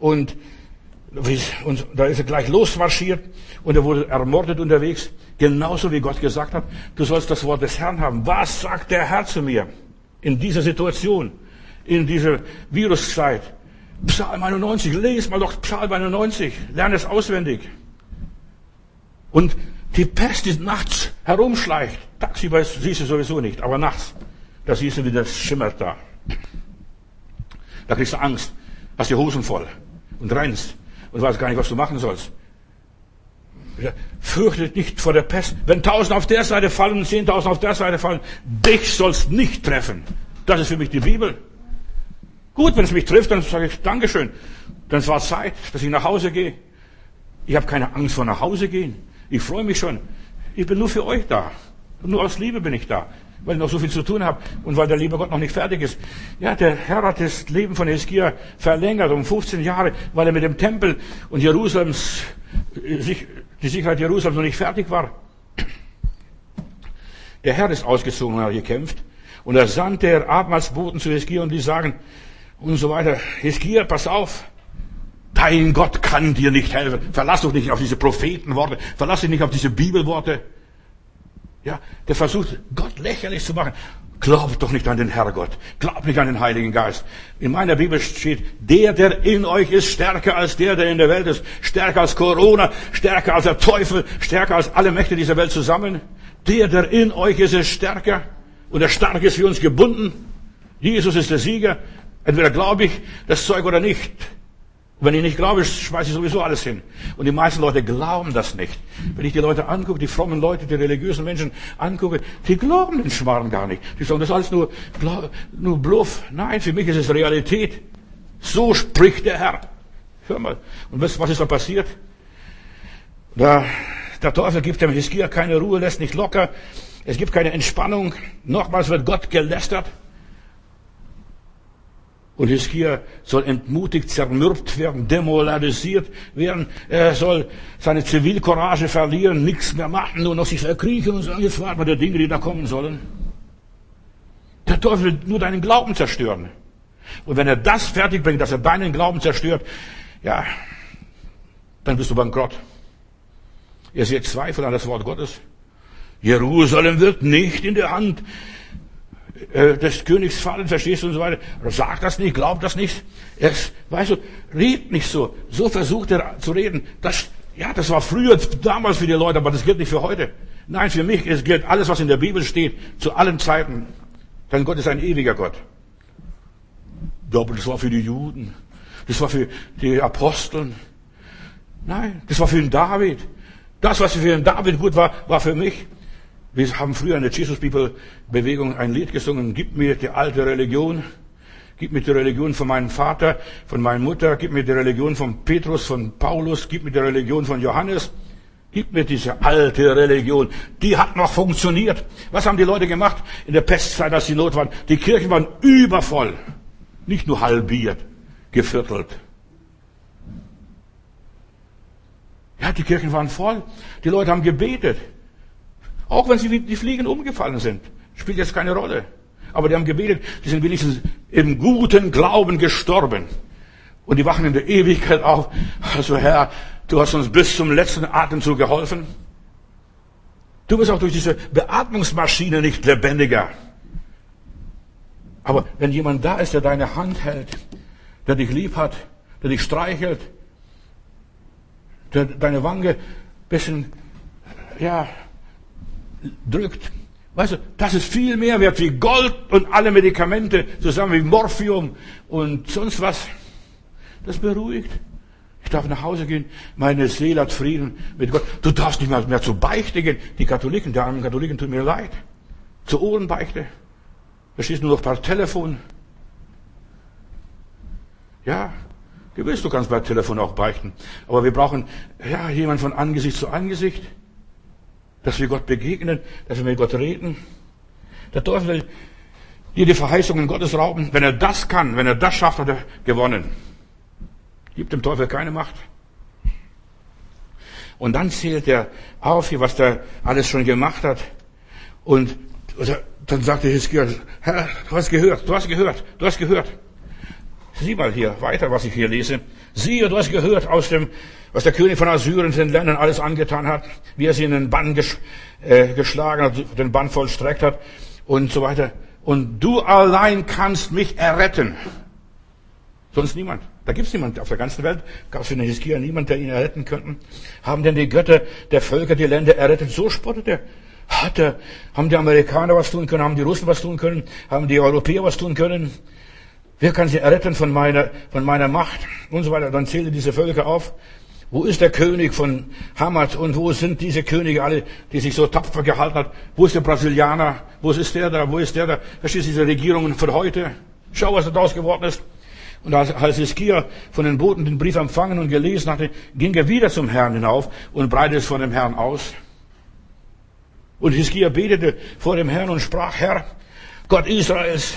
Und, und da ist er gleich losmarschiert und er wurde ermordet unterwegs. Genauso wie Gott gesagt hat, du sollst das Wort des Herrn haben. Was sagt der Herr zu mir in dieser Situation, in dieser Viruszeit? Psalm 91, lese mal doch Psalm 91, lerne es auswendig. Und die Pest, die nachts herumschleicht, tagsüber siehst du sowieso nicht, aber nachts, da siehst du, wie das schimmert da. Da kriegst du Angst, hast die Hosen voll und rennst und weißt gar nicht, was du machen sollst. Fürchtet nicht vor der Pest. Wenn tausend auf der Seite fallen und zehntausend auf der Seite fallen, dich sollst nicht treffen. Das ist für mich die Bibel. Gut, wenn es mich trifft, dann sage ich Dankeschön. Dann war Zeit, dass ich nach Hause gehe. Ich habe keine Angst vor nach Hause gehen. Ich freue mich schon. Ich bin nur für euch da. Nur aus Liebe bin ich da. Weil ich noch so viel zu tun habe und weil der liebe Gott noch nicht fertig ist. Ja, der Herr hat das Leben von Hiskia verlängert um 15 Jahre, weil er mit dem Tempel und Jerusalems, die Sicherheit Jerusalems noch nicht fertig war. Der Herr ist ausgezogen und hat gekämpft. Und er sandte er Abmahlsboten zu Hiskia und die sagen und so weiter. Hiskia, pass auf. Dein Gott kann dir nicht helfen. Verlass dich nicht auf diese Prophetenworte. Verlass dich nicht auf diese Bibelworte. Ja, der versucht, Gott lächerlich zu machen. Glaub doch nicht an den Herrgott. Glaub nicht an den Heiligen Geist. In meiner Bibel steht, der, der in euch ist, stärker als der, der in der Welt ist. Stärker als Corona, stärker als der Teufel, stärker als alle Mächte dieser Welt zusammen. Der, der in euch ist, ist stärker. Und der Starke ist für uns gebunden. Jesus ist der Sieger. Entweder glaube ich das Zeug oder nicht. Wenn ich nicht glaube, schmeiße ich sowieso alles hin. Und die meisten Leute glauben das nicht. Wenn ich die Leute angucke, die frommen Leute, die religiösen Menschen angucke, die glauben den Schmarrn gar nicht. Die sagen, das ist alles nur, nur Bluff. Nein, für mich ist es Realität. So spricht der Herr. Hör mal. Und wisst was ist da passiert? Da, der Teufel gibt dem Hiskia keine Ruhe, lässt nicht locker. Es gibt keine Entspannung. Nochmals wird Gott gelästert. Und Hiskia soll entmutigt, zermürbt werden, demoralisiert werden. Er soll seine Zivilcourage verlieren, nichts mehr machen, nur noch sich verkriechen und sagen, jetzt warten wir der Dinge, die da kommen sollen. Der Teufel will nur deinen Glauben zerstören. Und wenn er das fertig bringt, dass er deinen Glauben zerstört, ja, dann bist du bankrott. Ihr seht Zweifel an das Wort Gottes. Jerusalem wird nicht in der Hand äh, des Königs fallen, verstehst du und so weiter. Sag das nicht, glaub das nicht. Er, weißt du, red nicht so. So versucht er zu reden. Das, ja, das war früher, damals für die Leute, aber das gilt nicht für heute. Nein, für mich es gilt alles, was in der Bibel steht, zu allen Zeiten. Denn Gott ist ein ewiger Gott. Aber das war für die Juden. Das war für die Aposteln. Nein, das war für den David. Das, was für den David gut war, war für mich. Wir haben früher in der Jesus People Bewegung ein Lied gesungen, gib mir die alte Religion, gib mir die Religion von meinem Vater, von meiner Mutter, gib mir die Religion von Petrus, von Paulus, gib mir die Religion von Johannes. Gib mir diese alte Religion. Die hat noch funktioniert. Was haben die Leute gemacht in der Pestzeit, als sie Not waren? Die Kirchen waren übervoll. Nicht nur halbiert, geviertelt. Ja, die Kirchen waren voll. Die Leute haben gebetet. Auch wenn sie wie die Fliegen umgefallen sind. Spielt jetzt keine Rolle. Aber die haben gebetet. Die sind wenigstens im guten Glauben gestorben. Und die wachen in der Ewigkeit auf. Also Herr, du hast uns bis zum letzten Atemzug geholfen. Du bist auch durch diese Beatmungsmaschine nicht lebendiger. Aber wenn jemand da ist, der deine Hand hält, der dich lieb hat, der dich streichelt, der deine Wange bisschen, ja, drückt, weißt du, das ist viel mehr wert wie Gold und alle Medikamente zusammen wie Morphium und sonst was. Das beruhigt. Ich darf nach Hause gehen, meine Seele hat Frieden mit Gott. Du darfst nicht mehr, mehr zur Beichte gehen. Die Katholiken, die armen Katholiken tun mir leid. Zur Ohrenbeichte. Verstehst du nur noch per Telefon? Ja, gewiss, du kannst per Telefon auch beichten. Aber wir brauchen, ja, jemand von Angesicht zu Angesicht. Dass wir Gott begegnen, dass wir mit Gott reden. Der Teufel will dir die Verheißungen Gottes rauben. Wenn er das kann, wenn er das schafft, hat er gewonnen. Gibt dem Teufel keine Macht. Und dann zählt er auf, was der alles schon gemacht hat. Und dann sagte Hiskia, Herr, du hast gehört, du hast gehört, du hast gehört. Sieh mal hier weiter, was ich hier lese. Siehe, du hast gehört aus dem, was der König von Assyrien den Ländern alles angetan hat, wie er sie in den Bann ges äh, geschlagen hat, den Bann vollstreckt hat und so weiter. Und du allein kannst mich erretten. Sonst niemand. Da gibt es niemand auf der ganzen Welt. Gab es den Hiskia niemand, der ihn erretten könnte. Haben denn die Götter der Völker die Länder errettet? So spottet er. Hat er, haben die Amerikaner was tun können? Haben die Russen was tun können? Haben die Europäer was tun können? Wer kann sie erretten von meiner, von meiner Macht? Und so weiter. Dann zählte diese Völker auf. Wo ist der König von Hamad und wo sind diese Könige alle, die sich so tapfer gehalten hat? Wo ist der Brasilianer? Wo ist der da? Wo ist der da? Verstehst du diese Regierungen von heute? Schau, was daraus geworden ist. Und als, Hiskia von den Boten den Brief empfangen und gelesen hatte, ging er wieder zum Herrn hinauf und breitete es von dem Herrn aus. Und Hiskia betete vor dem Herrn und sprach, Herr, Gott Israels,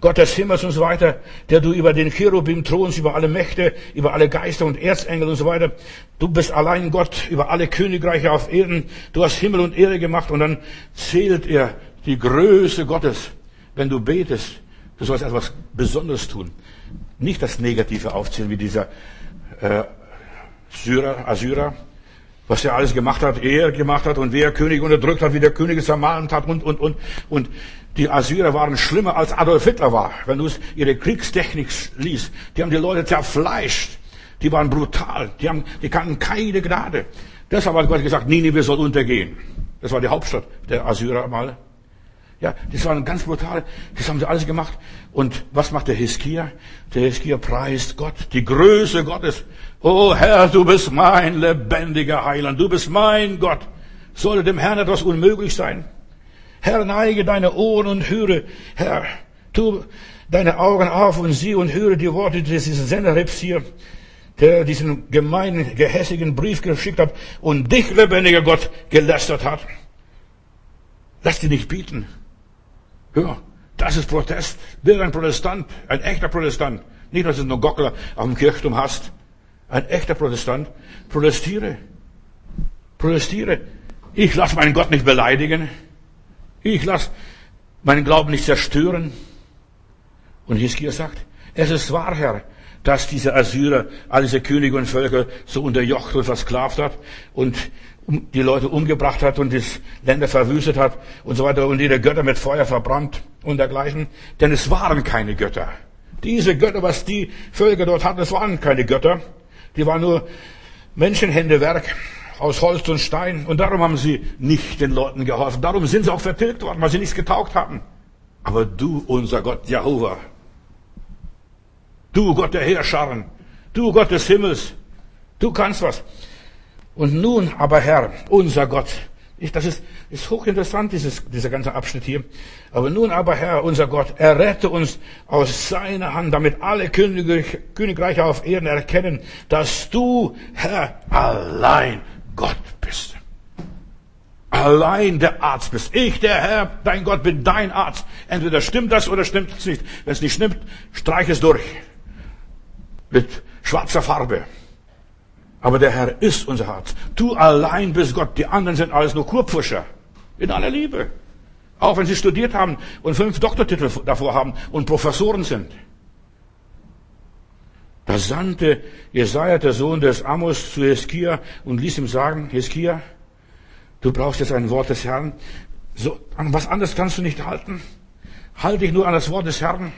Gott des Himmels und so weiter, der du über den Cherubim thronst, über alle Mächte, über alle Geister und Erzengel und so weiter. Du bist allein Gott über alle Königreiche auf Erden. Du hast Himmel und Erde gemacht und dann zählt er die Größe Gottes. Wenn du betest, du sollst etwas Besonderes tun. Nicht das Negative aufzählen, wie dieser äh, Syrer, Assyrer, was er alles gemacht hat, er gemacht hat und wer König unterdrückt hat, wie der König es ermahnt hat und, und, und. Und die Assyrer waren schlimmer als Adolf Hitler war. Wenn du ihre Kriegstechnik liest, die haben die Leute zerfleischt. Die waren brutal. Die, haben, die kannten keine Gnade. Deshalb hat Gott gesagt, Ninive soll untergehen. Das war die Hauptstadt der Assyrer mal. Ja, das waren ganz brutal. Das haben sie alles gemacht. Und was macht der Hiskia? Der Hiskia preist Gott, die Größe Gottes. Oh Herr, du bist mein lebendiger Heiland. Du bist mein Gott. Soll dem Herrn etwas unmöglich sein? Herr, neige deine Ohren und höre, Herr, tu deine Augen auf und sieh und höre die Worte dieses Senderrips hier, der diesen gemeinen, gehässigen Brief geschickt hat und dich, lebendiger Gott, gelästert hat. Lass dir nicht bieten. Hör, das ist Protest. Werde ein Protestant, ein echter Protestant. Nicht, dass du nur Gockler auf dem Kirchturm hast. Ein echter Protestant. Protestiere. Protestiere. Ich lasse meinen Gott nicht beleidigen. Ich lasse meinen Glauben nicht zerstören. Und Hiskia sagt, es ist wahr, Herr, dass diese Assyrer, all diese Könige und Völker so unterjocht und versklavt hat und die Leute umgebracht hat und die Länder verwüstet hat und so weiter und ihre Götter mit Feuer verbrannt und dergleichen. Denn es waren keine Götter. Diese Götter, was die Völker dort hatten, es waren keine Götter. Die waren nur Menschenhändewerk, aus Holz und Stein. Und darum haben sie nicht den Leuten geholfen. Darum sind sie auch vertilgt worden, weil sie nichts getaugt haben. Aber du, unser Gott, Jehova, du Gott der Heerscharen, du Gott des Himmels, du kannst was. Und nun aber Herr, unser Gott, ich, das ist, ist hochinteressant, dieses, dieser ganze Abschnitt hier. Aber nun aber Herr, unser Gott, errette uns aus seiner Hand, damit alle Königreiche, Königreiche auf Erden erkennen, dass du, Herr, allein Gott bist. Allein der Arzt bist. Ich, der Herr, dein Gott, bin dein Arzt. Entweder stimmt das oder stimmt es nicht. Wenn es nicht stimmt, streich es durch. Mit schwarzer Farbe. Aber der Herr ist unser Arzt. Du allein bist Gott. Die anderen sind alles nur Kurpfuscher. In aller Liebe. Auch wenn sie studiert haben und fünf Doktortitel davor haben und Professoren sind. Da sandte Jesaja, der Sohn des Amos, zu Heskia und ließ ihm sagen, Heskia, du brauchst jetzt ein Wort des Herrn. So, an was anderes kannst du nicht halten. Halte dich nur an das Wort des Herrn.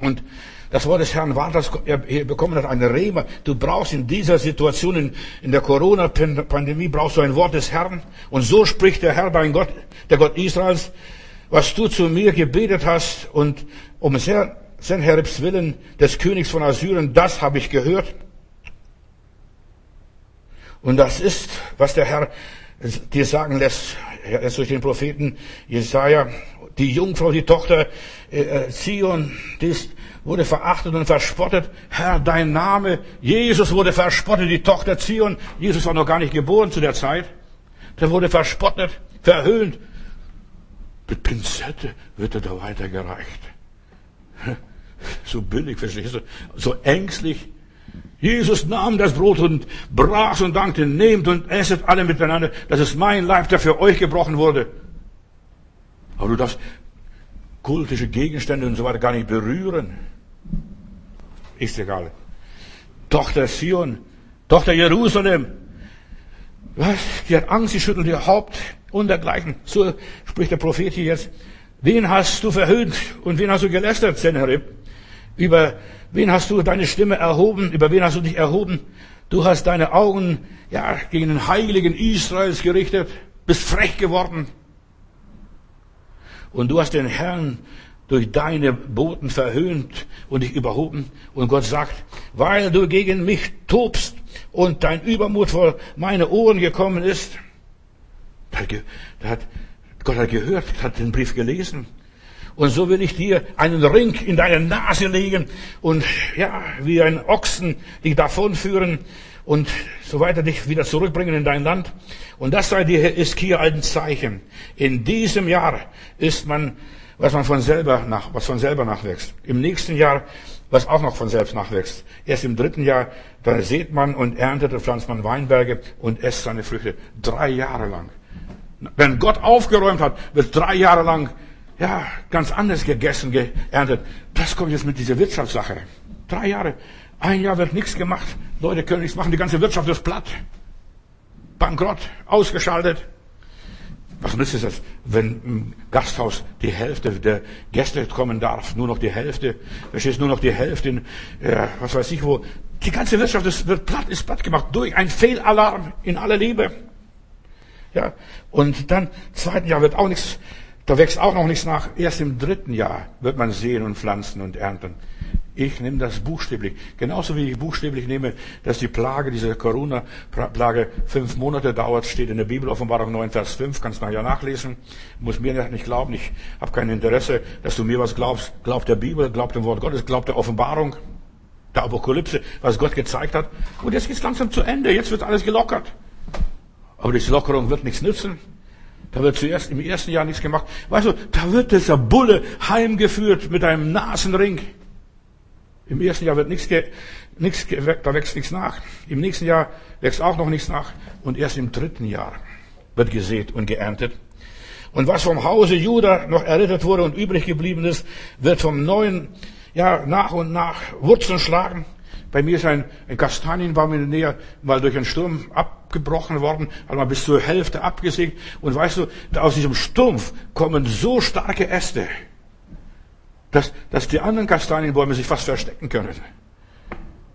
Und das Wort des Herrn war, dass er bekommen hat, eine Rema. Du brauchst in dieser Situation, in, in der Corona-Pandemie, brauchst du ein Wort des Herrn. Und so spricht der Herr, dein Gott, der Gott Israels, was du zu mir gebetet hast und um sehr Senheribs Willen des Königs von Assyrien, das habe ich gehört. Und das ist, was der Herr dir sagen lässt, er ist durch den Propheten Jesaja, die Jungfrau, die Tochter äh, äh, Zion, die ist, wurde verachtet und verspottet. Herr, dein Name, Jesus wurde verspottet, die Tochter Zion. Jesus war noch gar nicht geboren zu der Zeit. Der wurde verspottet, verhöhnt. Mit Pinzette wird er da weitergereicht. So billig, verstehst du? So ängstlich. Jesus nahm das Brot und brach und dankte, nehmt und esset alle miteinander. Das ist mein Leib, der für euch gebrochen wurde. Aber du darfst kultische Gegenstände und so weiter gar nicht berühren. Ist egal. Tochter Sion, Tochter Jerusalem. Was? Die hat Angst, sie schüttelt ihr Haupt und dergleichen. So spricht der Prophet hier jetzt. Wen hast du verhöhnt und wen hast du gelästert, Senherib? Über wen hast du deine Stimme erhoben? Über wen hast du dich erhoben? Du hast deine Augen, ja, gegen den Heiligen Israels gerichtet, bist frech geworden. Und du hast den Herrn durch deine Boten verhöhnt und dich überhoben. Und Gott sagt, weil du gegen mich tobst und dein Übermut vor meine Ohren gekommen ist. Gott hat gehört, hat den Brief gelesen. Und so will ich dir einen Ring in deine Nase legen und ja, wie ein Ochsen dich davonführen und so weiter dich wieder zurückbringen in dein Land. Und das sei dir, ist hier ein Zeichen. In diesem Jahr ist man, was man von selber nach, was von selber nachwächst. Im nächsten Jahr, was auch noch von selbst nachwächst. Erst im dritten Jahr, da sät man und erntet und pflanzt man Weinberge und esst seine Früchte. Drei Jahre lang. Wenn Gott aufgeräumt hat, wird drei Jahre lang ja, ganz anders gegessen, geerntet. Das kommt jetzt mit dieser Wirtschaftssache. Drei Jahre. Ein Jahr wird nichts gemacht. Leute können nichts machen. Die ganze Wirtschaft ist platt. Bankrott. Ausgeschaltet. Was nützt es, wenn im Gasthaus die Hälfte der Gäste kommen darf? Nur noch die Hälfte. Verstehst nur noch die Hälfte in, äh, was weiß ich wo. Die ganze Wirtschaft ist, wird platt, ist platt gemacht durch ein Fehlalarm in aller Liebe. Ja. Und dann, zweiten Jahr wird auch nichts da wächst auch noch nichts nach. Erst im dritten Jahr wird man sehen und pflanzen und ernten. Ich nehme das buchstäblich. Genauso wie ich buchstäblich nehme, dass die Plage, diese Corona-Plage fünf Monate dauert, steht in der Bibel, Offenbarung 9, Vers 5, kannst du nachher nachlesen. Muss mir nicht glauben, ich habe kein Interesse, dass du mir was glaubst. Glaub der Bibel, glaub dem Wort Gottes, glaub der Offenbarung, der Apokalypse, was Gott gezeigt hat. Und jetzt geht's langsam zu Ende, jetzt wird alles gelockert. Aber diese Lockerung wird nichts nützen. Da wird zuerst im ersten Jahr nichts gemacht. Weißt du, da wird dieser Bulle heimgeführt mit einem Nasenring. Im ersten Jahr wird nichts, nichts, da wächst nichts nach. Im nächsten Jahr wächst auch noch nichts nach. Und erst im dritten Jahr wird gesät und geerntet. Und was vom Hause Juda noch errettet wurde und übrig geblieben ist, wird vom neuen, ja, nach und nach Wurzeln schlagen. Bei mir ist ein, ein Kastanienbaum in der Nähe mal durch einen Sturm abgebrochen worden, hat mal bis zur Hälfte abgesägt. Und weißt du, aus diesem Stumpf kommen so starke Äste, dass, dass die anderen Kastanienbäume sich fast verstecken können.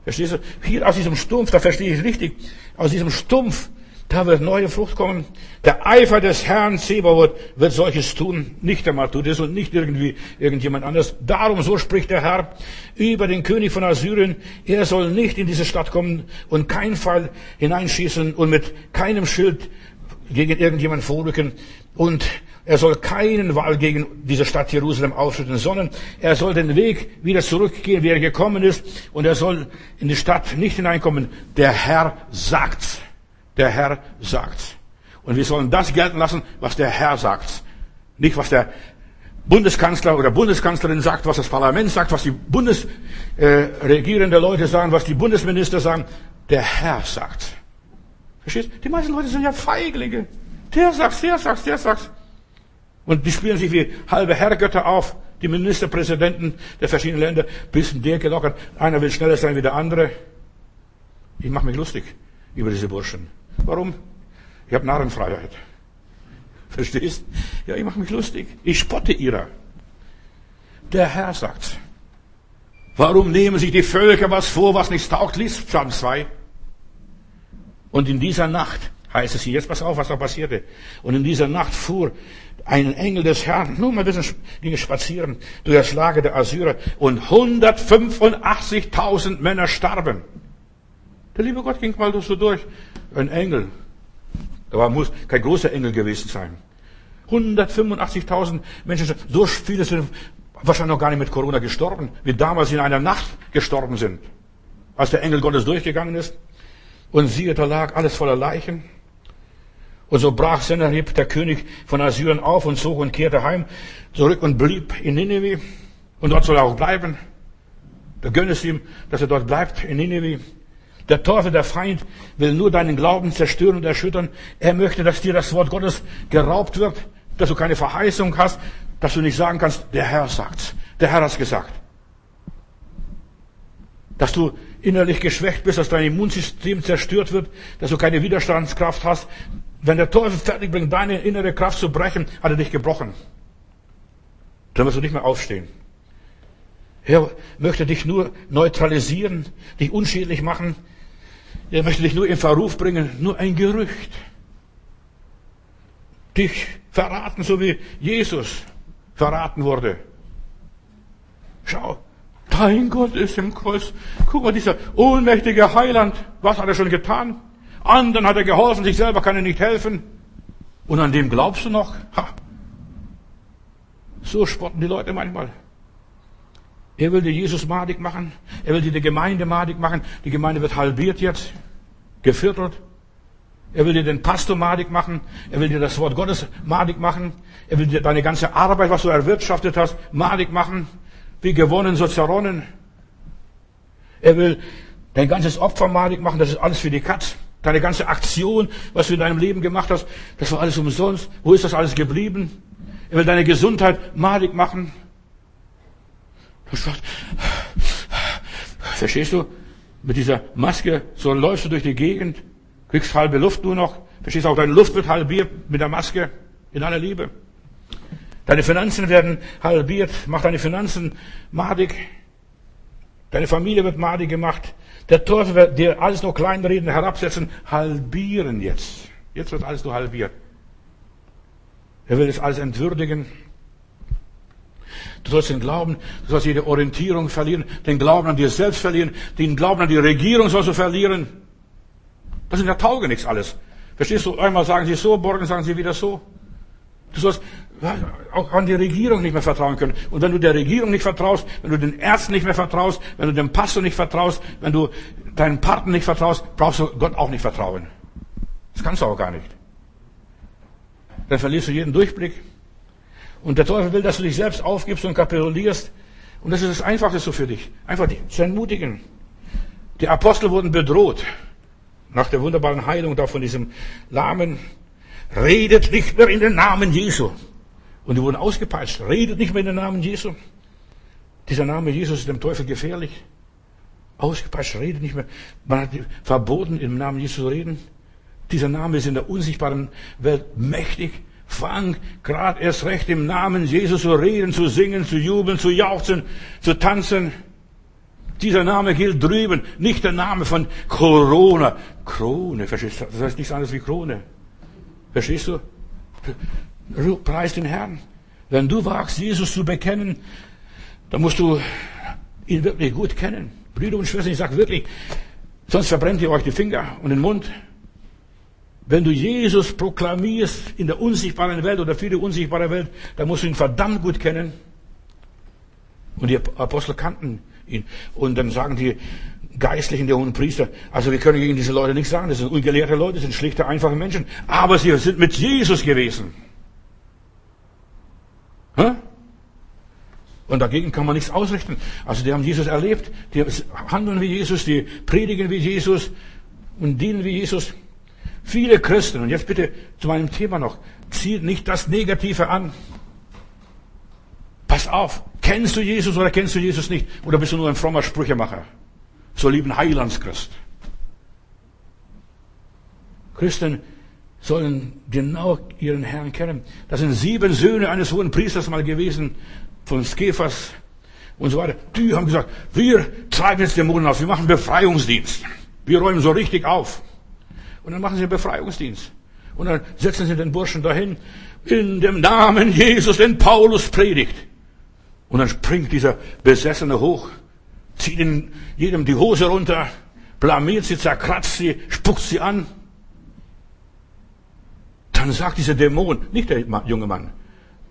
Verstehst du? Hier aus diesem Stumpf, da verstehe ich richtig, aus diesem Stumpf Da wird neue Frucht kommen. Der Eifer des Herrn Zebaoth wird solches tun. Nicht der Matthäus und nicht irgendwie irgendjemand anders. Darum, so spricht der Herr über den König von Assyrien. Er soll nicht in diese Stadt kommen und keinen Fall hineinschießen und mit keinem Schild gegen irgendjemand vorrücken. Und er soll keinen Wall gegen diese Stadt Jerusalem aufschütten, sondern er soll den Weg wieder zurückgehen, wie er gekommen ist. Und er soll in die Stadt nicht hineinkommen. Der Herr sagt's. Der Herr sagt's. Und wir sollen das gelten lassen, was der Herr sagt. Nicht, was der Bundeskanzler oder Bundeskanzlerin sagt, was das Parlament sagt, was die Bundesregierende äh, Leute sagen, was die Bundesminister sagen. Der Herr sagt. Verstehst? Die meisten Leute sind ja Feiglinge. Der sagt, der sagt, der sagt. Und die spielen sich wie halbe Herrgötter auf. Die Ministerpräsidenten der verschiedenen Länder, bisschen der gelockert. Einer will schneller sein wie der andere. Ich mache mich lustig über diese Burschen. Warum? Ich habe Narrenfreiheit. Verstehst? Ja, ich mache mich lustig. Ich spotte ihrer. Der Herr sagt. Warum nehmen sich die Völker was vor, was nichts taugt? Lies Psalm 2. Und in dieser Nacht heißt es hier, jetzt pass auf, was da passierte. Und in dieser Nacht fuhr ein Engel des Herrn, nur mal ein bisschen Dinge spazieren, durch das Lager der Assyrer und 185.000 Männer starben. Der liebe Gott ging mal so durch. Ein Engel. Aber muss kein großer Engel gewesen sein. 185.000 Menschen, so viele sind wahrscheinlich noch gar nicht mit Corona gestorben, wie damals in einer Nacht gestorben sind, als der Engel Gottes durchgegangen ist. Und siehe, da lag alles voller Leichen. Und so brach Sennacherib, der König von Assyrien, auf und zog und kehrte heim zurück und blieb in Nineveh. Und dort soll er auch bleiben. Da gönne es ihm, dass er dort bleibt in Nineveh. Der Teufel, der Feind, will nur deinen Glauben zerstören und erschüttern. Er möchte, dass dir das Wort Gottes geraubt wird, dass du keine Verheißung hast, dass du nicht sagen kannst, der Herr sagt's. Der Herr hat's gesagt. Dass du innerlich geschwächt bist, dass dein Immunsystem zerstört wird, dass du keine Widerstandskraft hast. Wenn der Teufel fertig bringt, deine innere Kraft zu brechen, hat er dich gebrochen. Dann wirst du nicht mehr aufstehen. Er möchte dich nur neutralisieren, dich unschädlich machen, er möchte dich nur in Verruf bringen, nur ein Gerücht. Dich verraten, so wie Jesus verraten wurde. Schau, dein Gott ist im Kreuz. Guck mal, dieser ohnmächtige Heiland, was hat er schon getan? Anderen hat er geholfen, sich selber kann er nicht helfen. Und an dem glaubst du noch? Ha. So spotten die Leute manchmal. Er will dir Jesus madig machen. Er will dir die Gemeinde madig machen. Die Gemeinde wird halbiert jetzt, geviertelt. Er will dir den Pastor madig machen. Er will dir das Wort Gottes madig machen. Er will dir deine ganze Arbeit, was du erwirtschaftet hast, madig machen. Wie gewonnen, so zerronnen. Er will dein ganzes Opfer madig machen. Das ist alles für die Katz. Deine ganze Aktion, was du in deinem Leben gemacht hast, das war alles umsonst. Wo ist das alles geblieben? Er will deine Gesundheit madig machen. Du sagst, verstehst du? Mit dieser Maske, so läufst du durch die Gegend, kriegst halbe Luft nur noch. Verstehst du auch, deine Luft wird halbiert mit der Maske in aller Liebe. Deine Finanzen werden halbiert, mach deine Finanzen madig. Deine Familie wird madig gemacht. Der Teufel wird dir alles nur kleinreden, herabsetzen, halbieren jetzt. Jetzt wird alles nur halbiert. Er will das alles entwürdigen. Du sollst den Glauben, du sollst jede Orientierung verlieren, den Glauben an dir selbst verlieren, den Glauben an die Regierung sollst du verlieren. Das sind ja Taugenichts alles. Verstehst du? Einmal sagen sie so, morgen sagen sie wieder so. Du sollst auch an die Regierung nicht mehr vertrauen können. Und wenn du der Regierung nicht vertraust, wenn du den Ärzten nicht mehr vertraust, wenn du dem Pastor nicht vertraust, wenn du deinen Partner nicht vertraust, brauchst du Gott auch nicht vertrauen. Das kannst du auch gar nicht. Dann verlierst du jeden Durchblick. Und der Teufel will, dass du dich selbst aufgibst und kapitulierst. Und das ist das Einfachste für dich. Einfach zu entmutigen. Die Apostel wurden bedroht. Nach der wunderbaren Heilung da von diesem Lahmen. Redet nicht mehr in den Namen Jesu. Und die wurden ausgepeitscht. Redet nicht mehr in den Namen Jesu. Dieser Name Jesus ist dem Teufel gefährlich. Ausgepeitscht, redet nicht mehr. Man hat verboten, im Namen Jesu zu reden. Dieser Name ist in der unsichtbaren Welt mächtig. Fang gerade erst recht im Namen Jesus zu reden, zu singen, zu jubeln, zu jauchzen, zu tanzen. Dieser Name gilt drüben, nicht der Name von Corona. Krone, verstehst du? Das heißt nichts anderes wie Krone. Verstehst du? Preis den Herrn. Wenn du wagst, Jesus zu bekennen, dann musst du ihn wirklich gut kennen. Brüder und Schwestern, ich sage wirklich, sonst verbrennt ihr euch die Finger und den Mund. Wenn du Jesus proklamierst in der unsichtbaren Welt oder für die unsichtbare Welt, dann musst du ihn verdammt gut kennen. Und die Apostel kannten ihn. Und dann sagen die Geistlichen, der hohen Priester, also wir können gegen diese Leute nichts sagen, das sind ungelehrte Leute, das sind schlichte, einfache Menschen. Aber sie sind mit Jesus gewesen. Und dagegen kann man nichts ausrichten. Also die haben Jesus erlebt, die handeln wie Jesus, die predigen wie Jesus und dienen wie Jesus. Viele Christen, und jetzt bitte zu meinem Thema noch, zieht nicht das Negative an. Pass auf, kennst du Jesus oder kennst du Jesus nicht? Oder bist du nur ein frommer Sprüchemacher? So lieben Heilandschrist. Christen sollen genau ihren Herrn kennen. Das sind sieben Söhne eines hohen Priesters mal gewesen, von Skephas und so weiter. Die haben gesagt, wir treiben jetzt Dämonen aus, wir machen Befreiungsdienst. Wir räumen so richtig auf. Und dann machen sie einen Befreiungsdienst. Und dann setzen sie den Burschen dahin, in dem Namen Jesus, den Paulus predigt. Und dann springt dieser Besessene hoch, zieht in jedem die Hose runter, blamiert sie, zerkratzt sie, spuckt sie an. Dann sagt dieser Dämon, nicht der junge Mann,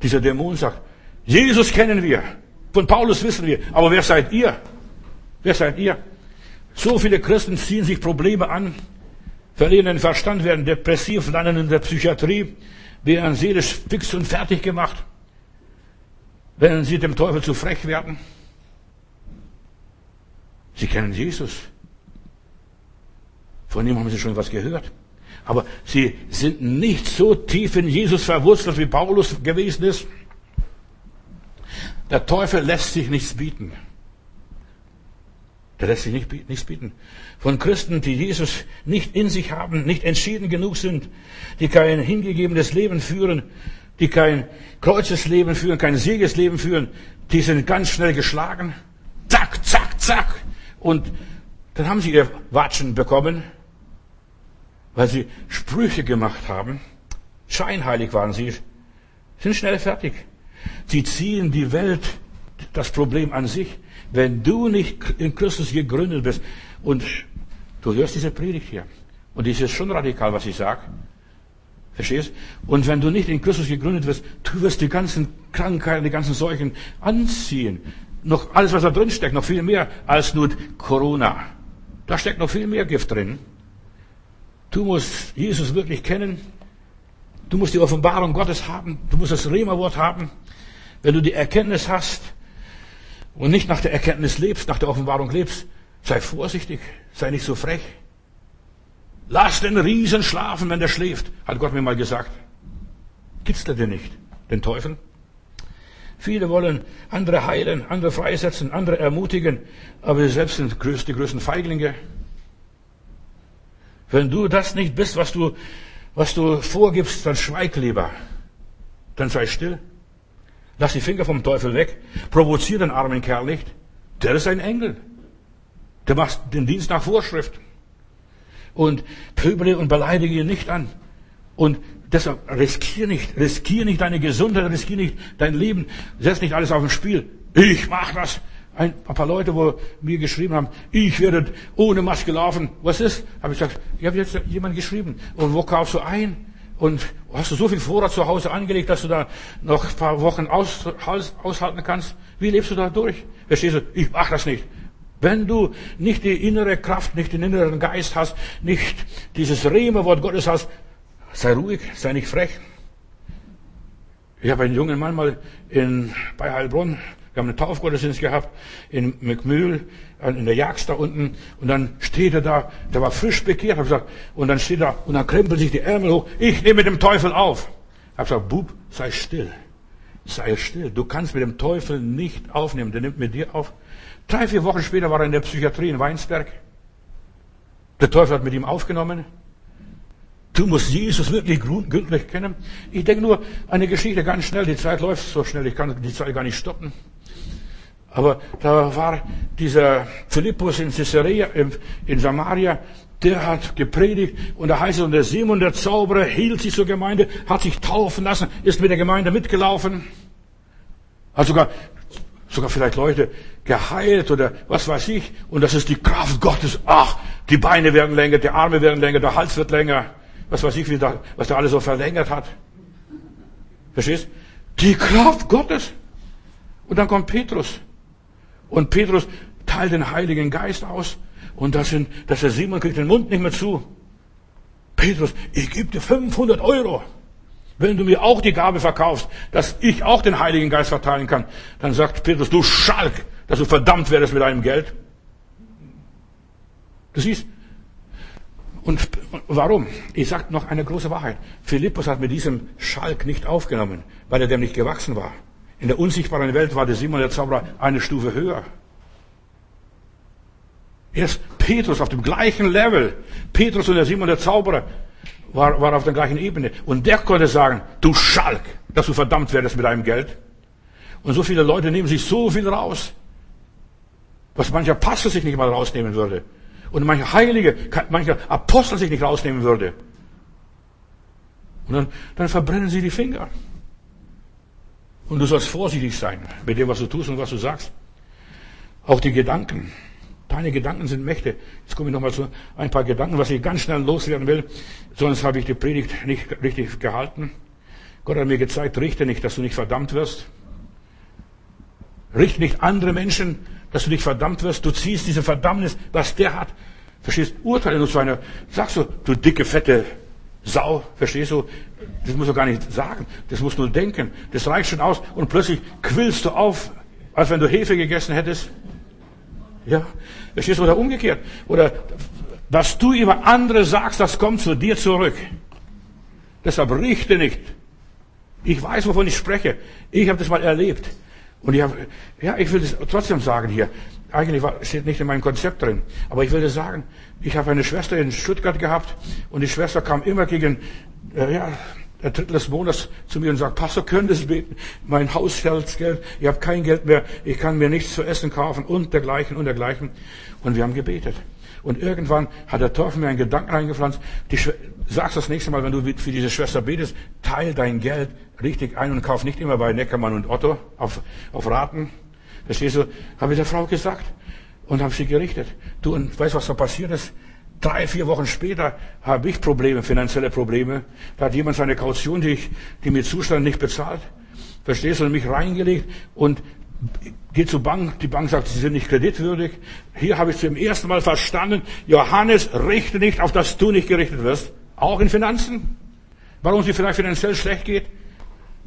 dieser Dämon sagt, Jesus kennen wir, von Paulus wissen wir, aber wer seid ihr? Wer seid ihr? So viele Christen ziehen sich Probleme an, verlieren den Verstand, werden depressiv, landen in der Psychiatrie, werden seelisch fix und fertig gemacht, wenn sie dem Teufel zu frech werden. Sie kennen Jesus. Von ihm haben sie schon was gehört. Aber sie sind nicht so tief in Jesus verwurzelt, wie Paulus gewesen ist. Der Teufel lässt sich nichts bieten. Der lässt sich nicht, nichts bieten. Von Christen, die Jesus nicht in sich haben, nicht entschieden genug sind, die kein hingegebenes Leben führen, die kein Kreuzesleben führen, kein Siegesleben führen, die sind ganz schnell geschlagen. Zack, zack, zack. Und dann haben sie ihr Watschen bekommen, weil sie Sprüche gemacht haben. Scheinheilig waren sie, sind schnell fertig. Sie ziehen die Welt, das Problem an sich. Wenn du nicht in Christus gegründet bist und du hörst diese Predigt hier und das ist schon radikal, was ich sage. Verstehst? Und wenn du nicht in Christus gegründet wirst, du wirst die ganzen Krankheiten, die ganzen Seuchen anziehen. Noch alles, was da drin steckt, noch viel mehr als nur Corona. Da steckt noch viel mehr Gift drin. Du musst Jesus wirklich kennen. Du musst die Offenbarung Gottes haben. Du musst das Rema-Wort haben. Wenn du die Erkenntnis hast und nicht nach der Erkenntnis lebst, nach der Offenbarung lebst, sei vorsichtig, sei nicht so frech. Lass den Riesen schlafen, wenn der schläft, hat Gott mir mal gesagt. Kitzle dir nicht, den Teufel. Viele wollen andere heilen, andere freisetzen, andere ermutigen, aber sie selbst sind die größten Feiglinge. Wenn du das nicht bist, was du, was du vorgibst, dann schweig lieber. Dann sei still. Lass die Finger vom Teufel weg. Provozier den armen Kerl nicht. Der ist ein Engel. Der macht den Dienst nach Vorschrift. Und pöbele und beleidige ihn nicht an. Und deshalb riskier nicht, riskier nicht deine Gesundheit, riskier nicht dein Leben, setz nicht alles auf ein Spiel. Ich mach das. Ein paar Leute, wo mir geschrieben haben, ich werde ohne Maske laufen. Was ist? Habe ich gesagt, ich habe jetzt jemand geschrieben. Und wo kaufst du ein? Und hast du so viel Vorrat zu Hause angelegt, dass du da noch ein paar Wochen aus, aushalten kannst? Wie lebst du da durch? Verstehst du? Ich mach das nicht. Wenn du nicht die innere Kraft, nicht den inneren Geist hast, nicht dieses Rema-Wort Gottes hast, sei ruhig, sei nicht frech. Ich habe einen jungen Mann mal in, bei Heilbronn wir haben einen Taufgottesdienst gehabt in McMühl, in der Jagd da unten. Und dann steht er da, der war frisch bekehrt, hab gesagt, und dann steht er, und dann krempelt sich die Ärmel hoch, ich nehme mit dem Teufel auf. Ich habe gesagt, Bub, sei still. Sei still. Du kannst mit dem Teufel nicht aufnehmen, der nimmt mit dir auf. Drei, vier Wochen später war er in der Psychiatrie in Weinsberg. Der Teufel hat mit ihm aufgenommen. Du musst Jesus wirklich gründlich kennen. Ich denke nur eine Geschichte ganz schnell. Die Zeit läuft so schnell, ich kann die Zeit gar nicht stoppen. Aber da war dieser Philippus in Caesarea, in Samaria, der hat gepredigt und da heißt es, und der Simon, der Zauberer, hielt sich zur Gemeinde, hat sich taufen lassen, ist mit der Gemeinde mitgelaufen, hat sogar, sogar vielleicht Leute geheilt oder was weiß ich, und das ist die Kraft Gottes. Ach, die Beine werden länger, die Arme werden länger, der Hals wird länger, was weiß ich, wie da, was der alles so verlängert hat. Verstehst? Die Kraft Gottes. Und dann kommt Petrus. Und Petrus teilt den Heiligen Geist aus. Und das sind, dass der Simon kriegt den Mund nicht mehr zu. Petrus, ich gebe dir 500 Euro. Wenn du mir auch die Gabe verkaufst, dass ich auch den Heiligen Geist verteilen kann, dann sagt Petrus, du Schalk, dass du verdammt werdest mit deinem Geld. Du siehst, und warum? Ich sage noch eine große Wahrheit. Philippus hat mit diesem Schalk nicht aufgenommen, weil er dem nicht gewachsen war. In der unsichtbaren Welt war der Simon der Zauberer eine Stufe höher. Erst Petrus auf dem gleichen Level. Petrus und der Simon der Zauberer war, war auf der gleichen Ebene. Und der konnte sagen, du Schalk, dass du verdammt werdest mit deinem Geld. Und so viele Leute nehmen sich so viel raus, was mancher Pastor sich nicht mal rausnehmen würde. Und mancher Heilige, mancher Apostel sich nicht rausnehmen würde. Und dann, dann verbrennen sie die Finger. Und du sollst vorsichtig sein mit dem, was du tust und was du sagst. Auch die Gedanken. Deine Gedanken sind Mächte. Jetzt komme ich nochmal zu ein paar Gedanken, was ich ganz schnell loswerden will. Sonst habe ich die Predigt nicht richtig gehalten. Gott hat mir gezeigt, richte nicht, dass du nicht verdammt wirst. Richte nicht andere Menschen, dass du nicht verdammt wirst. Du ziehst diese Verdammnis, was der hat. Verstehst? Urteile nur zu einer, sagst du, du dicke, fette Sau, verstehst du? Das musst du gar nicht sagen. Das musst du nur denken. Das reicht schon aus. Und plötzlich quillst du auf, als wenn du Hefe gegessen hättest. Ja. Verstehst du? Oder umgekehrt. Oder was du über andere sagst, das kommt zu dir zurück. Deshalb richte nicht. Ich weiß, wovon ich spreche. Ich habe das mal erlebt. Und ich habe, ja, ich will das trotzdem sagen hier. Eigentlich war, steht nicht in meinem Konzept drin. Aber ich will das sagen. Ich habe eine Schwester in Stuttgart gehabt und die Schwester kam immer gegen, äh, ja, der Drittel des Monats zu mir und sagt, Pastor, können Sie beten? Mein Haushaltsgeld, ich habe kein Geld mehr, ich kann mir nichts zu essen kaufen und dergleichen und dergleichen. Und wir haben gebetet. Und irgendwann hat der Teufel mir einen Gedanken reingepflanzt. Die, sagst das nächste Mal, wenn du für diese Schwester betest, teil dein Geld richtig ein und kauf nicht immer bei Neckermann und Otto auf, auf Raten. Verstehst du? Habe ich der Frau gesagt und habe sie gerichtet. Du, und weißt was da passiert ist? Drei, vier Wochen später habe ich Probleme, finanzielle Probleme. Da hat jemand seine Kaution, die, ich, die mir zustand, nicht bezahlt. Verstehst du? Und mich reingelegt und geht zur Bank. Die Bank sagt, sie sind nicht kreditwürdig. Hier habe ich zum ersten Mal verstanden, Johannes, richte nicht, auf dass du nicht gerichtet wirst. Auch in Finanzen. Warum sie vielleicht finanziell schlecht geht.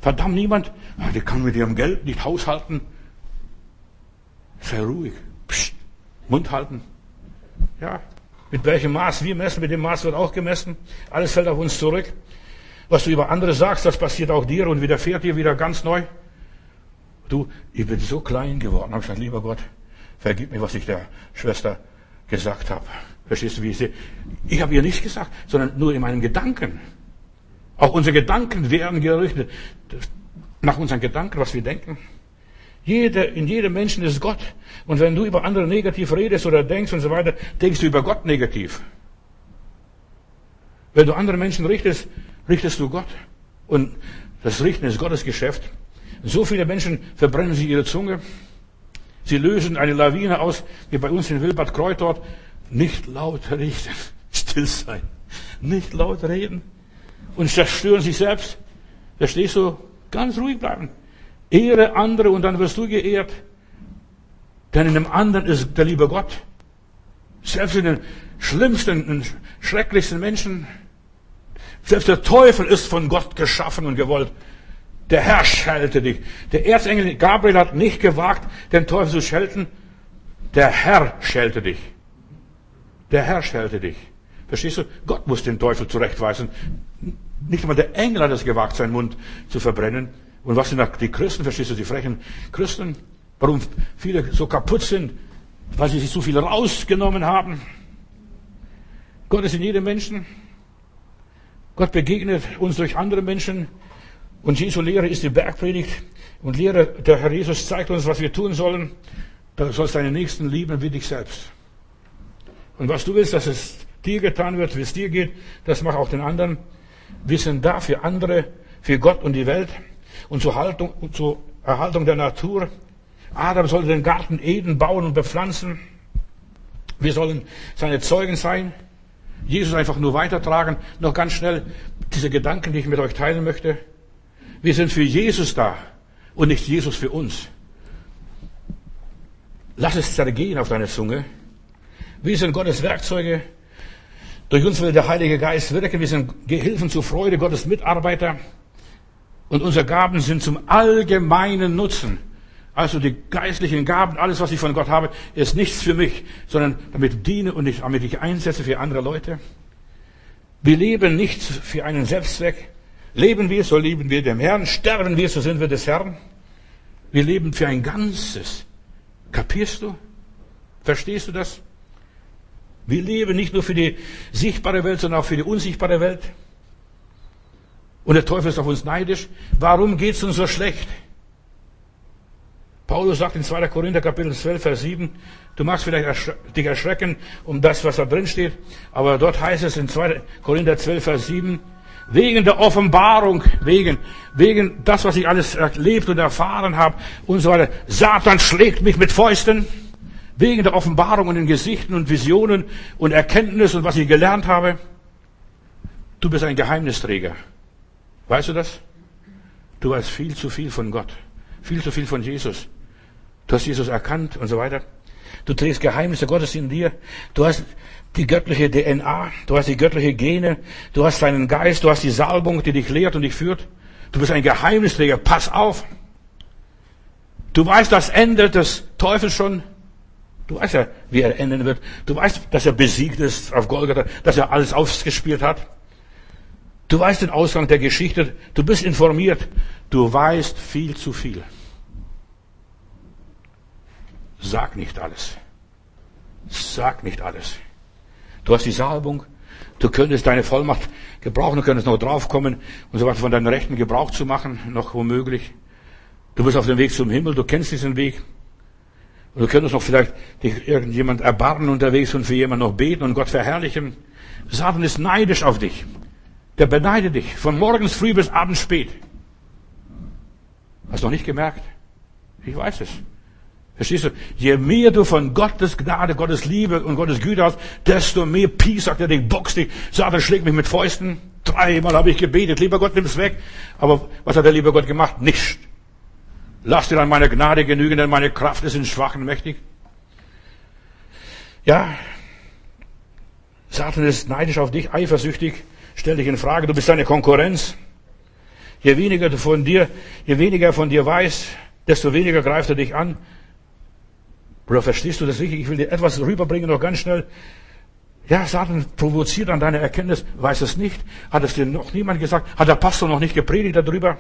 Verdammt niemand. Ah, die kann mit ihrem Geld nicht haushalten. Sei ruhig. Psst. Mund halten. Ja, mit welchem Maß wir messen, mit dem Maß wird auch gemessen. Alles fällt auf uns zurück. Was du über andere sagst, das passiert auch dir und widerfährt dir wieder ganz neu. Du, ich bin so klein geworden, habe ich gesagt, lieber Gott, vergib mir, was ich der Schwester gesagt habe. Verstehst du, wie ich sehe? Ich habe ihr nichts gesagt, sondern nur in meinen Gedanken. Auch unsere Gedanken werden gerichtet nach unseren Gedanken, was wir denken. Jeder, in jedem Menschen ist Gott. Und wenn du über andere negativ redest oder denkst und so weiter, denkst du über Gott negativ. Wenn du andere Menschen richtest, richtest du Gott. Und das Richten ist Gottes Geschäft. So viele Menschen verbrennen sie ihre Zunge. Sie lösen eine Lawine aus, wie bei uns in Wilbert Kreuz dort. Nicht laut richten, (laughs) still sein. Nicht laut reden. Und zerstören sich selbst. Verstehst du? Ganz ruhig bleiben. Ehre andere und dann wirst du geehrt. Denn in dem anderen ist der liebe Gott. Selbst in den schlimmsten und schrecklichsten Menschen. Selbst der Teufel ist von Gott geschaffen und gewollt. Der Herr schelte dich. Der Erzengel Gabriel hat nicht gewagt, den Teufel zu schelten. Der Herr schelte dich. Der Herr schelte dich. Verstehst du? Gott muss den Teufel zurechtweisen. Nicht einmal der Engel hat es gewagt, seinen Mund zu verbrennen. Und was sind die Christen, verstehst du, die frechen Christen? Warum viele so kaputt sind? Weil sie sich so viel rausgenommen haben. Gott ist in jedem Menschen. Gott begegnet uns durch andere Menschen. Und Jesu Lehre ist die Bergpredigt. Und Lehre, der Herr Jesus zeigt uns, was wir tun sollen. Du sollst deine Nächsten lieben wie dich selbst. Und was du willst, dass es dir getan wird, wie es dir geht, das mach auch den anderen. Wir sind da für andere, für Gott und die Welt und zur, Haltung, zur Erhaltung der Natur. Adam sollte den Garten Eden bauen und bepflanzen. Wir sollen seine Zeugen sein. Jesus einfach nur weitertragen. Noch ganz schnell diese Gedanken, die ich mit euch teilen möchte. Wir sind für Jesus da und nicht Jesus für uns. Lass es zergehen auf deine Zunge. Wir sind Gottes Werkzeuge. Durch uns will der Heilige Geist wirken. Wir sind Gehilfen zur Freude, Gottes Mitarbeiter. Und unsere Gaben sind zum allgemeinen Nutzen. Also die geistlichen Gaben, alles, was ich von Gott habe, ist nichts für mich, sondern damit diene und ich, damit ich einsetze für andere Leute. Wir leben nicht für einen Selbstzweck. Leben wir, so lieben wir dem Herrn. Sterben wir, so sind wir des Herrn. Wir leben für ein Ganzes. Kapierst du? Verstehst du das? Wir leben nicht nur für die sichtbare Welt, sondern auch für die unsichtbare Welt. Und der Teufel ist auf uns neidisch. Warum geht es uns so schlecht? Paulus sagt in 2. Korinther Kapitel 12, Vers 7, du magst vielleicht ersch dich erschrecken um das, was da drin steht, aber dort heißt es in 2. Korinther 12, Vers 7, wegen der Offenbarung, wegen, wegen das, was ich alles erlebt und erfahren habe und so weiter. Satan schlägt mich mit Fäusten. Wegen der Offenbarung und den Gesichten und Visionen und Erkenntnis und was ich gelernt habe. Du bist ein Geheimnisträger. Weißt du das? Du weißt viel zu viel von Gott. Viel zu viel von Jesus. Du hast Jesus erkannt und so weiter. Du trägst Geheimnisse Gottes in dir. Du hast die göttliche DNA. Du hast die göttliche Gene. Du hast deinen Geist. Du hast die Salbung, die dich lehrt und dich führt. Du bist ein Geheimnisträger. Pass auf. Du weißt das Ende des Teufels schon. Du weißt ja, wie er enden wird. Du weißt, dass er besiegt ist auf Golgatha, dass er alles ausgespielt hat. Du weißt den Ausgang der Geschichte. Du bist informiert. Du weißt viel zu viel. Sag nicht alles. Sag nicht alles. Du hast die Salbung. Du könntest deine Vollmacht gebrauchen. Du könntest noch draufkommen und so weiter von deinen Rechten Gebrauch zu machen, noch womöglich. Du bist auf dem Weg zum Himmel. Du kennst diesen Weg. Und du könntest noch vielleicht dich irgendjemand erbarmen unterwegs und für jemanden noch beten und Gott verherrlichen. Satan ist neidisch auf dich. Der beneidet dich von morgens früh bis abends spät. Hast du noch nicht gemerkt? Ich weiß es. Verstehst du? Je mehr du von Gottes Gnade, Gottes Liebe und Gottes Güte hast, desto mehr Peace sagt er dich, boxt dich. Satan schlägt mich mit Fäusten. Dreimal habe ich gebetet. Lieber Gott, nimm es weg. Aber was hat der liebe Gott gemacht? Nicht. Lass dir an meine Gnade genügen, denn meine Kraft ist in Schwachen mächtig. Ja, Satan ist neidisch auf dich, eifersüchtig, stell dich in Frage, du bist deine Konkurrenz. Je weniger du von dir, je weniger er von dir weiß, desto weniger greift er dich an. Bruder, verstehst du das richtig? Ich will dir etwas rüberbringen, noch ganz schnell. Ja, Satan provoziert an deiner Erkenntnis, weiß es nicht. Hat es dir noch niemand gesagt? Hat der Pastor noch nicht gepredigt darüber?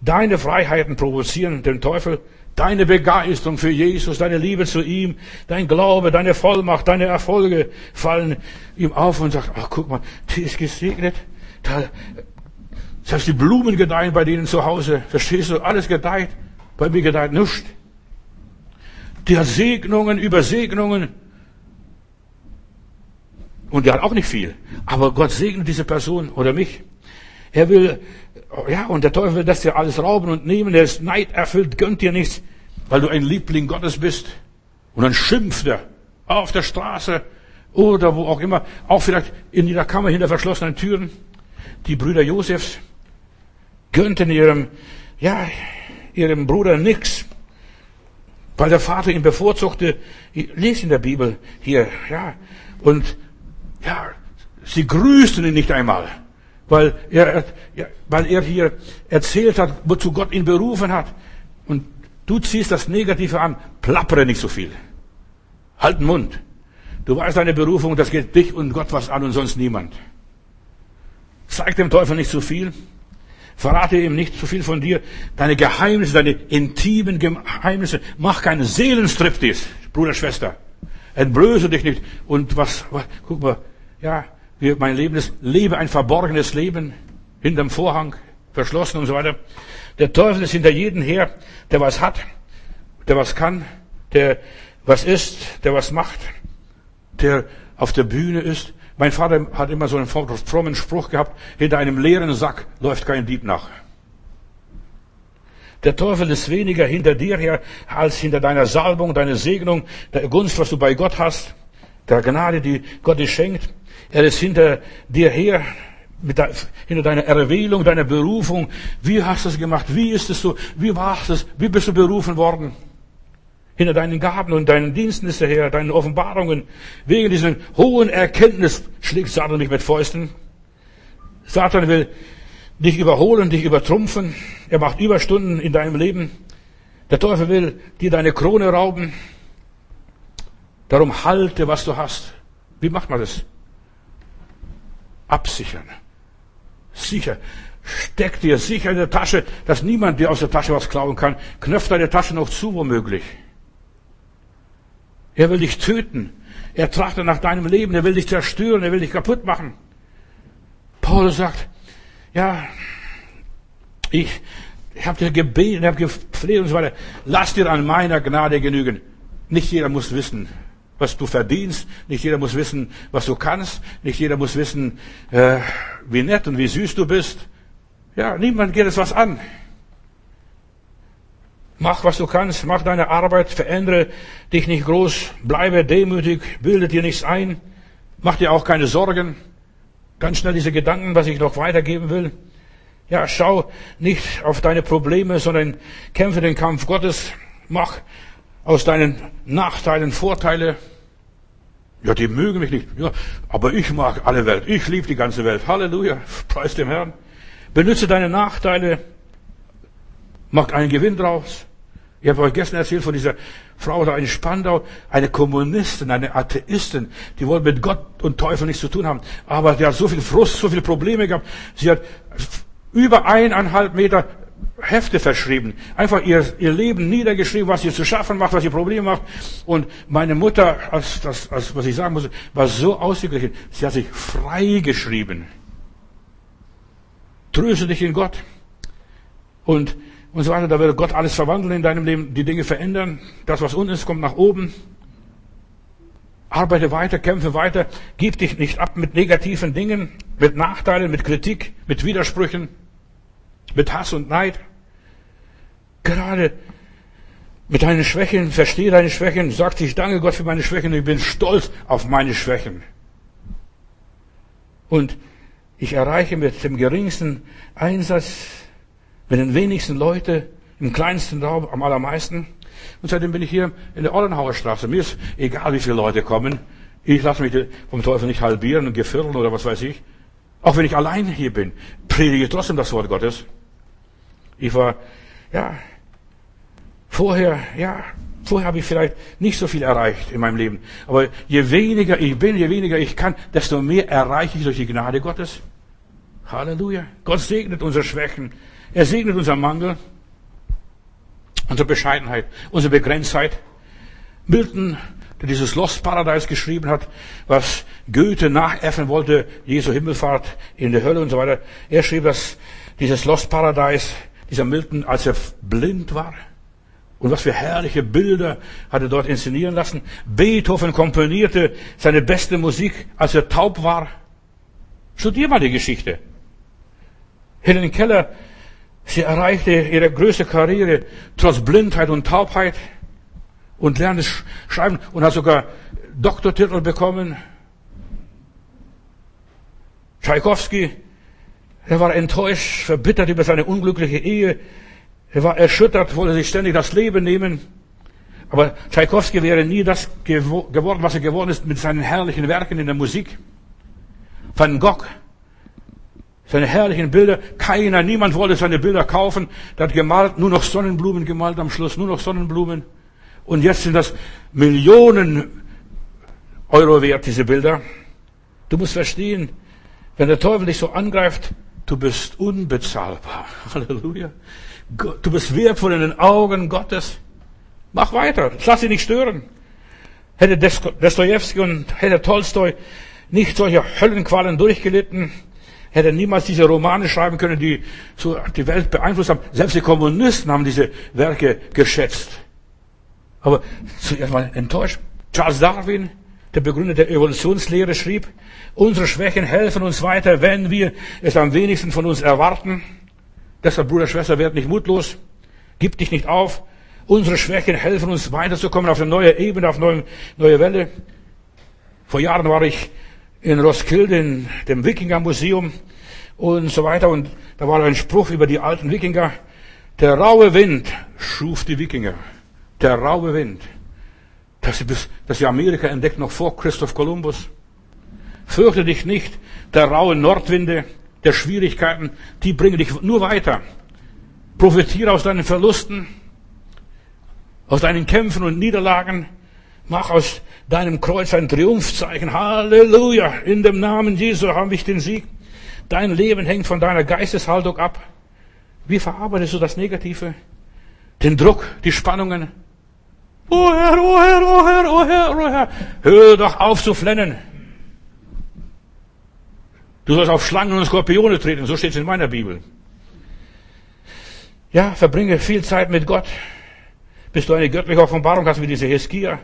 Deine Freiheiten provozieren den Teufel. Deine Begeisterung für Jesus, deine Liebe zu ihm, dein Glaube, deine Vollmacht, deine Erfolge fallen ihm auf und sagt, ach guck mal, die ist gesegnet. Da, selbst die Blumen gedeihen bei denen zu Hause. Verstehst du? Alles gedeiht. Bei mir gedeiht nichts. Der Segnungen über Segnungen. Und der hat auch nicht viel. Aber Gott segnet diese Person oder mich. Er will ja, und der Teufel lässt dir alles rauben und nehmen, er ist neiderfüllt, gönnt dir nichts, weil du ein Liebling Gottes bist. Und dann schimpft er auf der Straße oder wo auch immer, auch vielleicht in ihrer Kammer hinter verschlossenen Türen. Die Brüder Josefs gönnten ihrem, ja, ihrem Bruder nichts, weil der Vater ihn bevorzugte. Lest in der Bibel hier, ja, und ja, sie grüßten ihn nicht einmal weil er, weil er hier erzählt hat, wozu Gott ihn berufen hat. Und du ziehst das Negative an, plappere nicht so viel. Halt den Mund. Du weißt deine Berufung, das geht dich und Gott was an und sonst niemand. Zeig dem Teufel nicht zu viel. Verrate ihm nicht zu viel von dir. Deine Geheimnisse, deine intimen Geheimnisse. Mach keinen Seelenstriptease, Bruder, Schwester. Entblöße dich nicht. Und was, was guck mal, ja, mein Leben ist, lebe ein verborgenes Leben hinterm Vorhang, verschlossen und so weiter. Der Teufel ist hinter jedem her, der was hat, der was kann, der was ist, der was macht, der auf der Bühne ist. Mein Vater hat immer so einen frommen Spruch gehabt, hinter einem leeren Sack läuft kein Dieb nach. Der Teufel ist weniger hinter dir her, als hinter deiner Salbung, deiner Segnung, der Gunst, was du bei Gott hast, der Gnade, die Gott dir schenkt. Er ist hinter dir her, de, hinter deiner Erwählung, deiner Berufung. Wie hast du es gemacht? Wie ist es so? Wie warst es? Wie bist du berufen worden? Hinter deinen Gaben und deinen Diensten ist er her, deinen Offenbarungen. Wegen diesen hohen Erkenntnis schlägt Satan mich mit Fäusten. Satan will dich überholen, dich übertrumpfen. Er macht Überstunden in deinem Leben. Der Teufel will dir deine Krone rauben. Darum halte, was du hast. Wie macht man das? Absichern. Sicher. Steck dir sicher in der Tasche, dass niemand dir aus der Tasche was klauen kann. Knöpf deine Tasche noch zu, womöglich. Er will dich töten. Er trachtet nach deinem Leben. Er will dich zerstören. Er will dich kaputt machen. Paulus sagt, ja, ich, ich habe dir gebeten, ich habe gepflegt und so weiter. Lass dir an meiner Gnade genügen. Nicht jeder muss wissen, was du verdienst. Nicht jeder muss wissen, was du kannst. Nicht jeder muss wissen, äh, wie nett und wie süß du bist. Ja, niemand geht es was an. Mach, was du kannst. Mach deine Arbeit. Verändere dich nicht groß. Bleibe demütig. Bilde dir nichts ein. Mach dir auch keine Sorgen. Ganz schnell diese Gedanken, was ich noch weitergeben will. Ja, schau nicht auf deine Probleme, sondern kämpfe den Kampf Gottes. Mach aus deinen Nachteilen Vorteile. Ja, die mögen mich nicht. Ja, aber ich mag alle Welt. Ich liebe die ganze Welt. Halleluja. Preis dem Herrn. Benütze deine Nachteile. Mach einen Gewinn draus. Ich habe euch gestern erzählt von dieser Frau da in Spandau, eine Kommunistin, eine Atheistin, die wollte mit Gott und Teufel nichts zu tun haben. Aber die hat so viel Frust, so viele Probleme gehabt. Sie hat über eineinhalb Meter Hefte verschrieben. Einfach ihr, ihr Leben niedergeschrieben, was ihr zu schaffen macht, was ihr Probleme macht. Und meine Mutter, als, das, als, was ich sagen muss, war so ausgeglichen. Sie hat sich frei geschrieben. Tröste dich in Gott. Und und so weiter. Da wird Gott alles verwandeln in deinem Leben, die Dinge verändern. Das, was unten ist, kommt nach oben. Arbeite weiter, kämpfe weiter. Gib dich nicht ab mit negativen Dingen, mit Nachteilen, mit Kritik, mit Widersprüchen, mit Hass und Neid. Gerade mit deinen Schwächen, verstehe deine Schwächen, sag ich danke Gott für meine Schwächen, ich bin stolz auf meine Schwächen. Und ich erreiche mit dem geringsten Einsatz mit den wenigsten Leute, im kleinsten Raum am allermeisten. Und seitdem bin ich hier in der Ollenhauer Straße. Mir ist egal, wie viele Leute kommen. Ich lasse mich vom Teufel nicht halbieren und gefirren oder was weiß ich. Auch wenn ich allein hier bin, predige ich trotzdem das Wort Gottes. Ich war, ja, vorher, ja, vorher habe ich vielleicht nicht so viel erreicht in meinem Leben. Aber je weniger ich bin, je weniger ich kann, desto mehr erreiche ich durch die Gnade Gottes. Halleluja. Gott segnet unsere Schwächen. Er segnet unseren Mangel, unsere Bescheidenheit, unsere Begrenztheit. Milton, der dieses Lost Paradise geschrieben hat, was Goethe nachäffen wollte, Jesu Himmelfahrt in der Hölle und so weiter. Er schrieb, dass dieses Lost Paradise, dieser Milton, als er blind war, und was für herrliche Bilder hat er dort inszenieren lassen. Beethoven komponierte seine beste Musik, als er taub war. Studier mal die Geschichte. Helen Keller Sie erreichte ihre größte Karriere trotz Blindheit und Taubheit und lernte schreiben und hat sogar Doktortitel bekommen. Tschaikowski, er war enttäuscht, verbittert über seine unglückliche Ehe. Er war erschüttert, wollte sich ständig das Leben nehmen. Aber Tschaikowski wäre nie das geworden, was er geworden ist mit seinen herrlichen Werken in der Musik. Van Gogh seine herrlichen Bilder. Keiner, niemand wollte seine Bilder kaufen. Der hat gemalt, nur noch Sonnenblumen gemalt am Schluss, nur noch Sonnenblumen. Und jetzt sind das Millionen Euro wert, diese Bilder. Du musst verstehen, wenn der Teufel dich so angreift, du bist unbezahlbar. (laughs) Halleluja. Du bist wertvoll in den Augen Gottes. Mach weiter. Lass dich nicht stören. Hätte Dostoevsky und hätte Tolstoi nicht solche Höllenqualen durchgelitten, hätte niemals diese Romane schreiben können, die so die Welt beeinflusst haben. Selbst die Kommunisten haben diese Werke geschätzt. Aber zuerst mal enttäuscht. Charles Darwin, der Begründer der Evolutionslehre, schrieb, unsere Schwächen helfen uns weiter, wenn wir es am wenigsten von uns erwarten. Deshalb, Bruder, Schwester, werd nicht mutlos. Gib dich nicht auf. Unsere Schwächen helfen uns weiterzukommen auf eine neue Ebene, auf eine neue Welle. Vor Jahren war ich in Roskilde, in dem Wikinger-Museum und so weiter. Und da war ein Spruch über die alten Wikinger. Der raue Wind schuf die Wikinger. Der raue Wind. Dass sie, bis, dass sie Amerika entdeckt noch vor Christoph Kolumbus. Fürchte dich nicht der rauen Nordwinde, der Schwierigkeiten, die bringen dich nur weiter. Profitiere aus deinen Verlusten, aus deinen Kämpfen und Niederlagen. Mach aus deinem Kreuz ein Triumphzeichen. Halleluja! In dem Namen Jesu habe ich den Sieg. Dein Leben hängt von deiner Geisteshaltung ab. Wie verarbeitest du das Negative? Den Druck, die Spannungen? Oh Herr, oh Herr, oh Herr, oh Herr, oh Herr. Hör doch auf zu flennen. Du sollst auf Schlangen und Skorpione treten, so steht es in meiner Bibel. Ja, verbringe viel Zeit mit Gott, bis du eine göttliche Offenbarung hast, wie diese Heskia.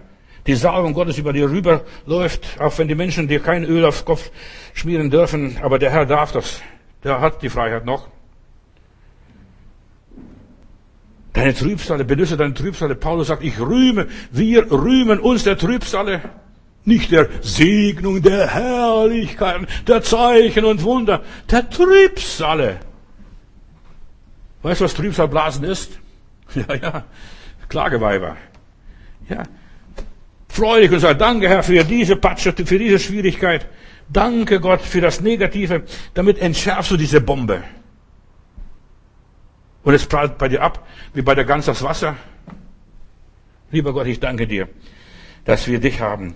Die Salbung Gottes über dir rüberläuft, auch wenn die Menschen dir kein Öl aufs Kopf schmieren dürfen, aber der Herr darf das. Der hat die Freiheit noch. Deine Trübsale, benüsse deine Trübsale. Paulus sagt, ich rühme, wir rühmen uns der Trübsale. Nicht der Segnung, der Herrlichkeit, der Zeichen und Wunder, der Trübsale. Weißt du, was Trübsalblasen ist? (laughs) Ja, ja, Klageweiber. Ja. Dich und sag, danke Herr für diese Patsche, für diese Schwierigkeit. Danke Gott für das Negative. Damit entschärfst du diese Bombe. Und es prallt bei dir ab, wie bei der Gans das Wasser. Lieber Gott, ich danke dir, dass wir dich haben.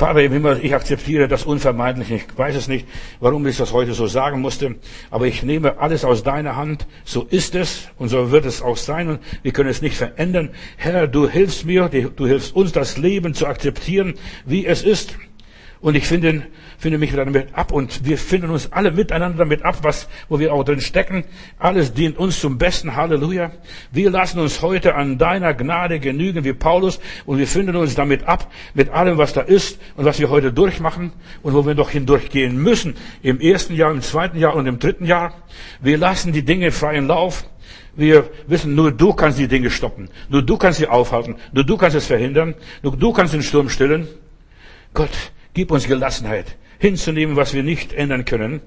Vater im Himmel, ich akzeptiere das unvermeidlich. Ich weiß es nicht, warum ich das heute so sagen musste, aber ich nehme alles aus deiner Hand. So ist es und so wird es auch sein und wir können es nicht verändern. Herr, du hilfst mir, du hilfst uns, das Leben zu akzeptieren, wie es ist. Und ich finde, finde mich damit ab und wir finden uns alle miteinander damit ab, was, wo wir auch drin stecken. Alles dient uns zum Besten. Halleluja. Wir lassen uns heute an deiner Gnade genügen wie Paulus und wir finden uns damit ab, mit allem, was da ist und was wir heute durchmachen und wo wir noch hindurchgehen müssen. Im ersten Jahr, im zweiten Jahr und im dritten Jahr. Wir lassen die Dinge freien Lauf. Wir wissen, nur du kannst die Dinge stoppen. Nur du kannst sie aufhalten. Nur du kannst es verhindern. Nur du kannst den Sturm stillen. Gott, Gib uns Gelassenheit, hinzunehmen, was wir nicht ändern können.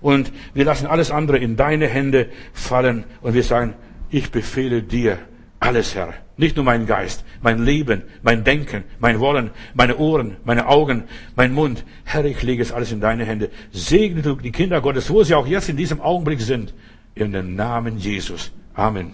Und wir lassen alles andere in deine Hände fallen und wir sagen, ich befehle dir alles, Herr. Nicht nur mein Geist, mein Leben, mein Denken, mein Wollen, meine Ohren, meine Augen, mein Mund. Herr, ich lege es alles in deine Hände. Segne du die Kinder Gottes, wo sie auch jetzt in diesem Augenblick sind. In dem Namen Jesus. Amen.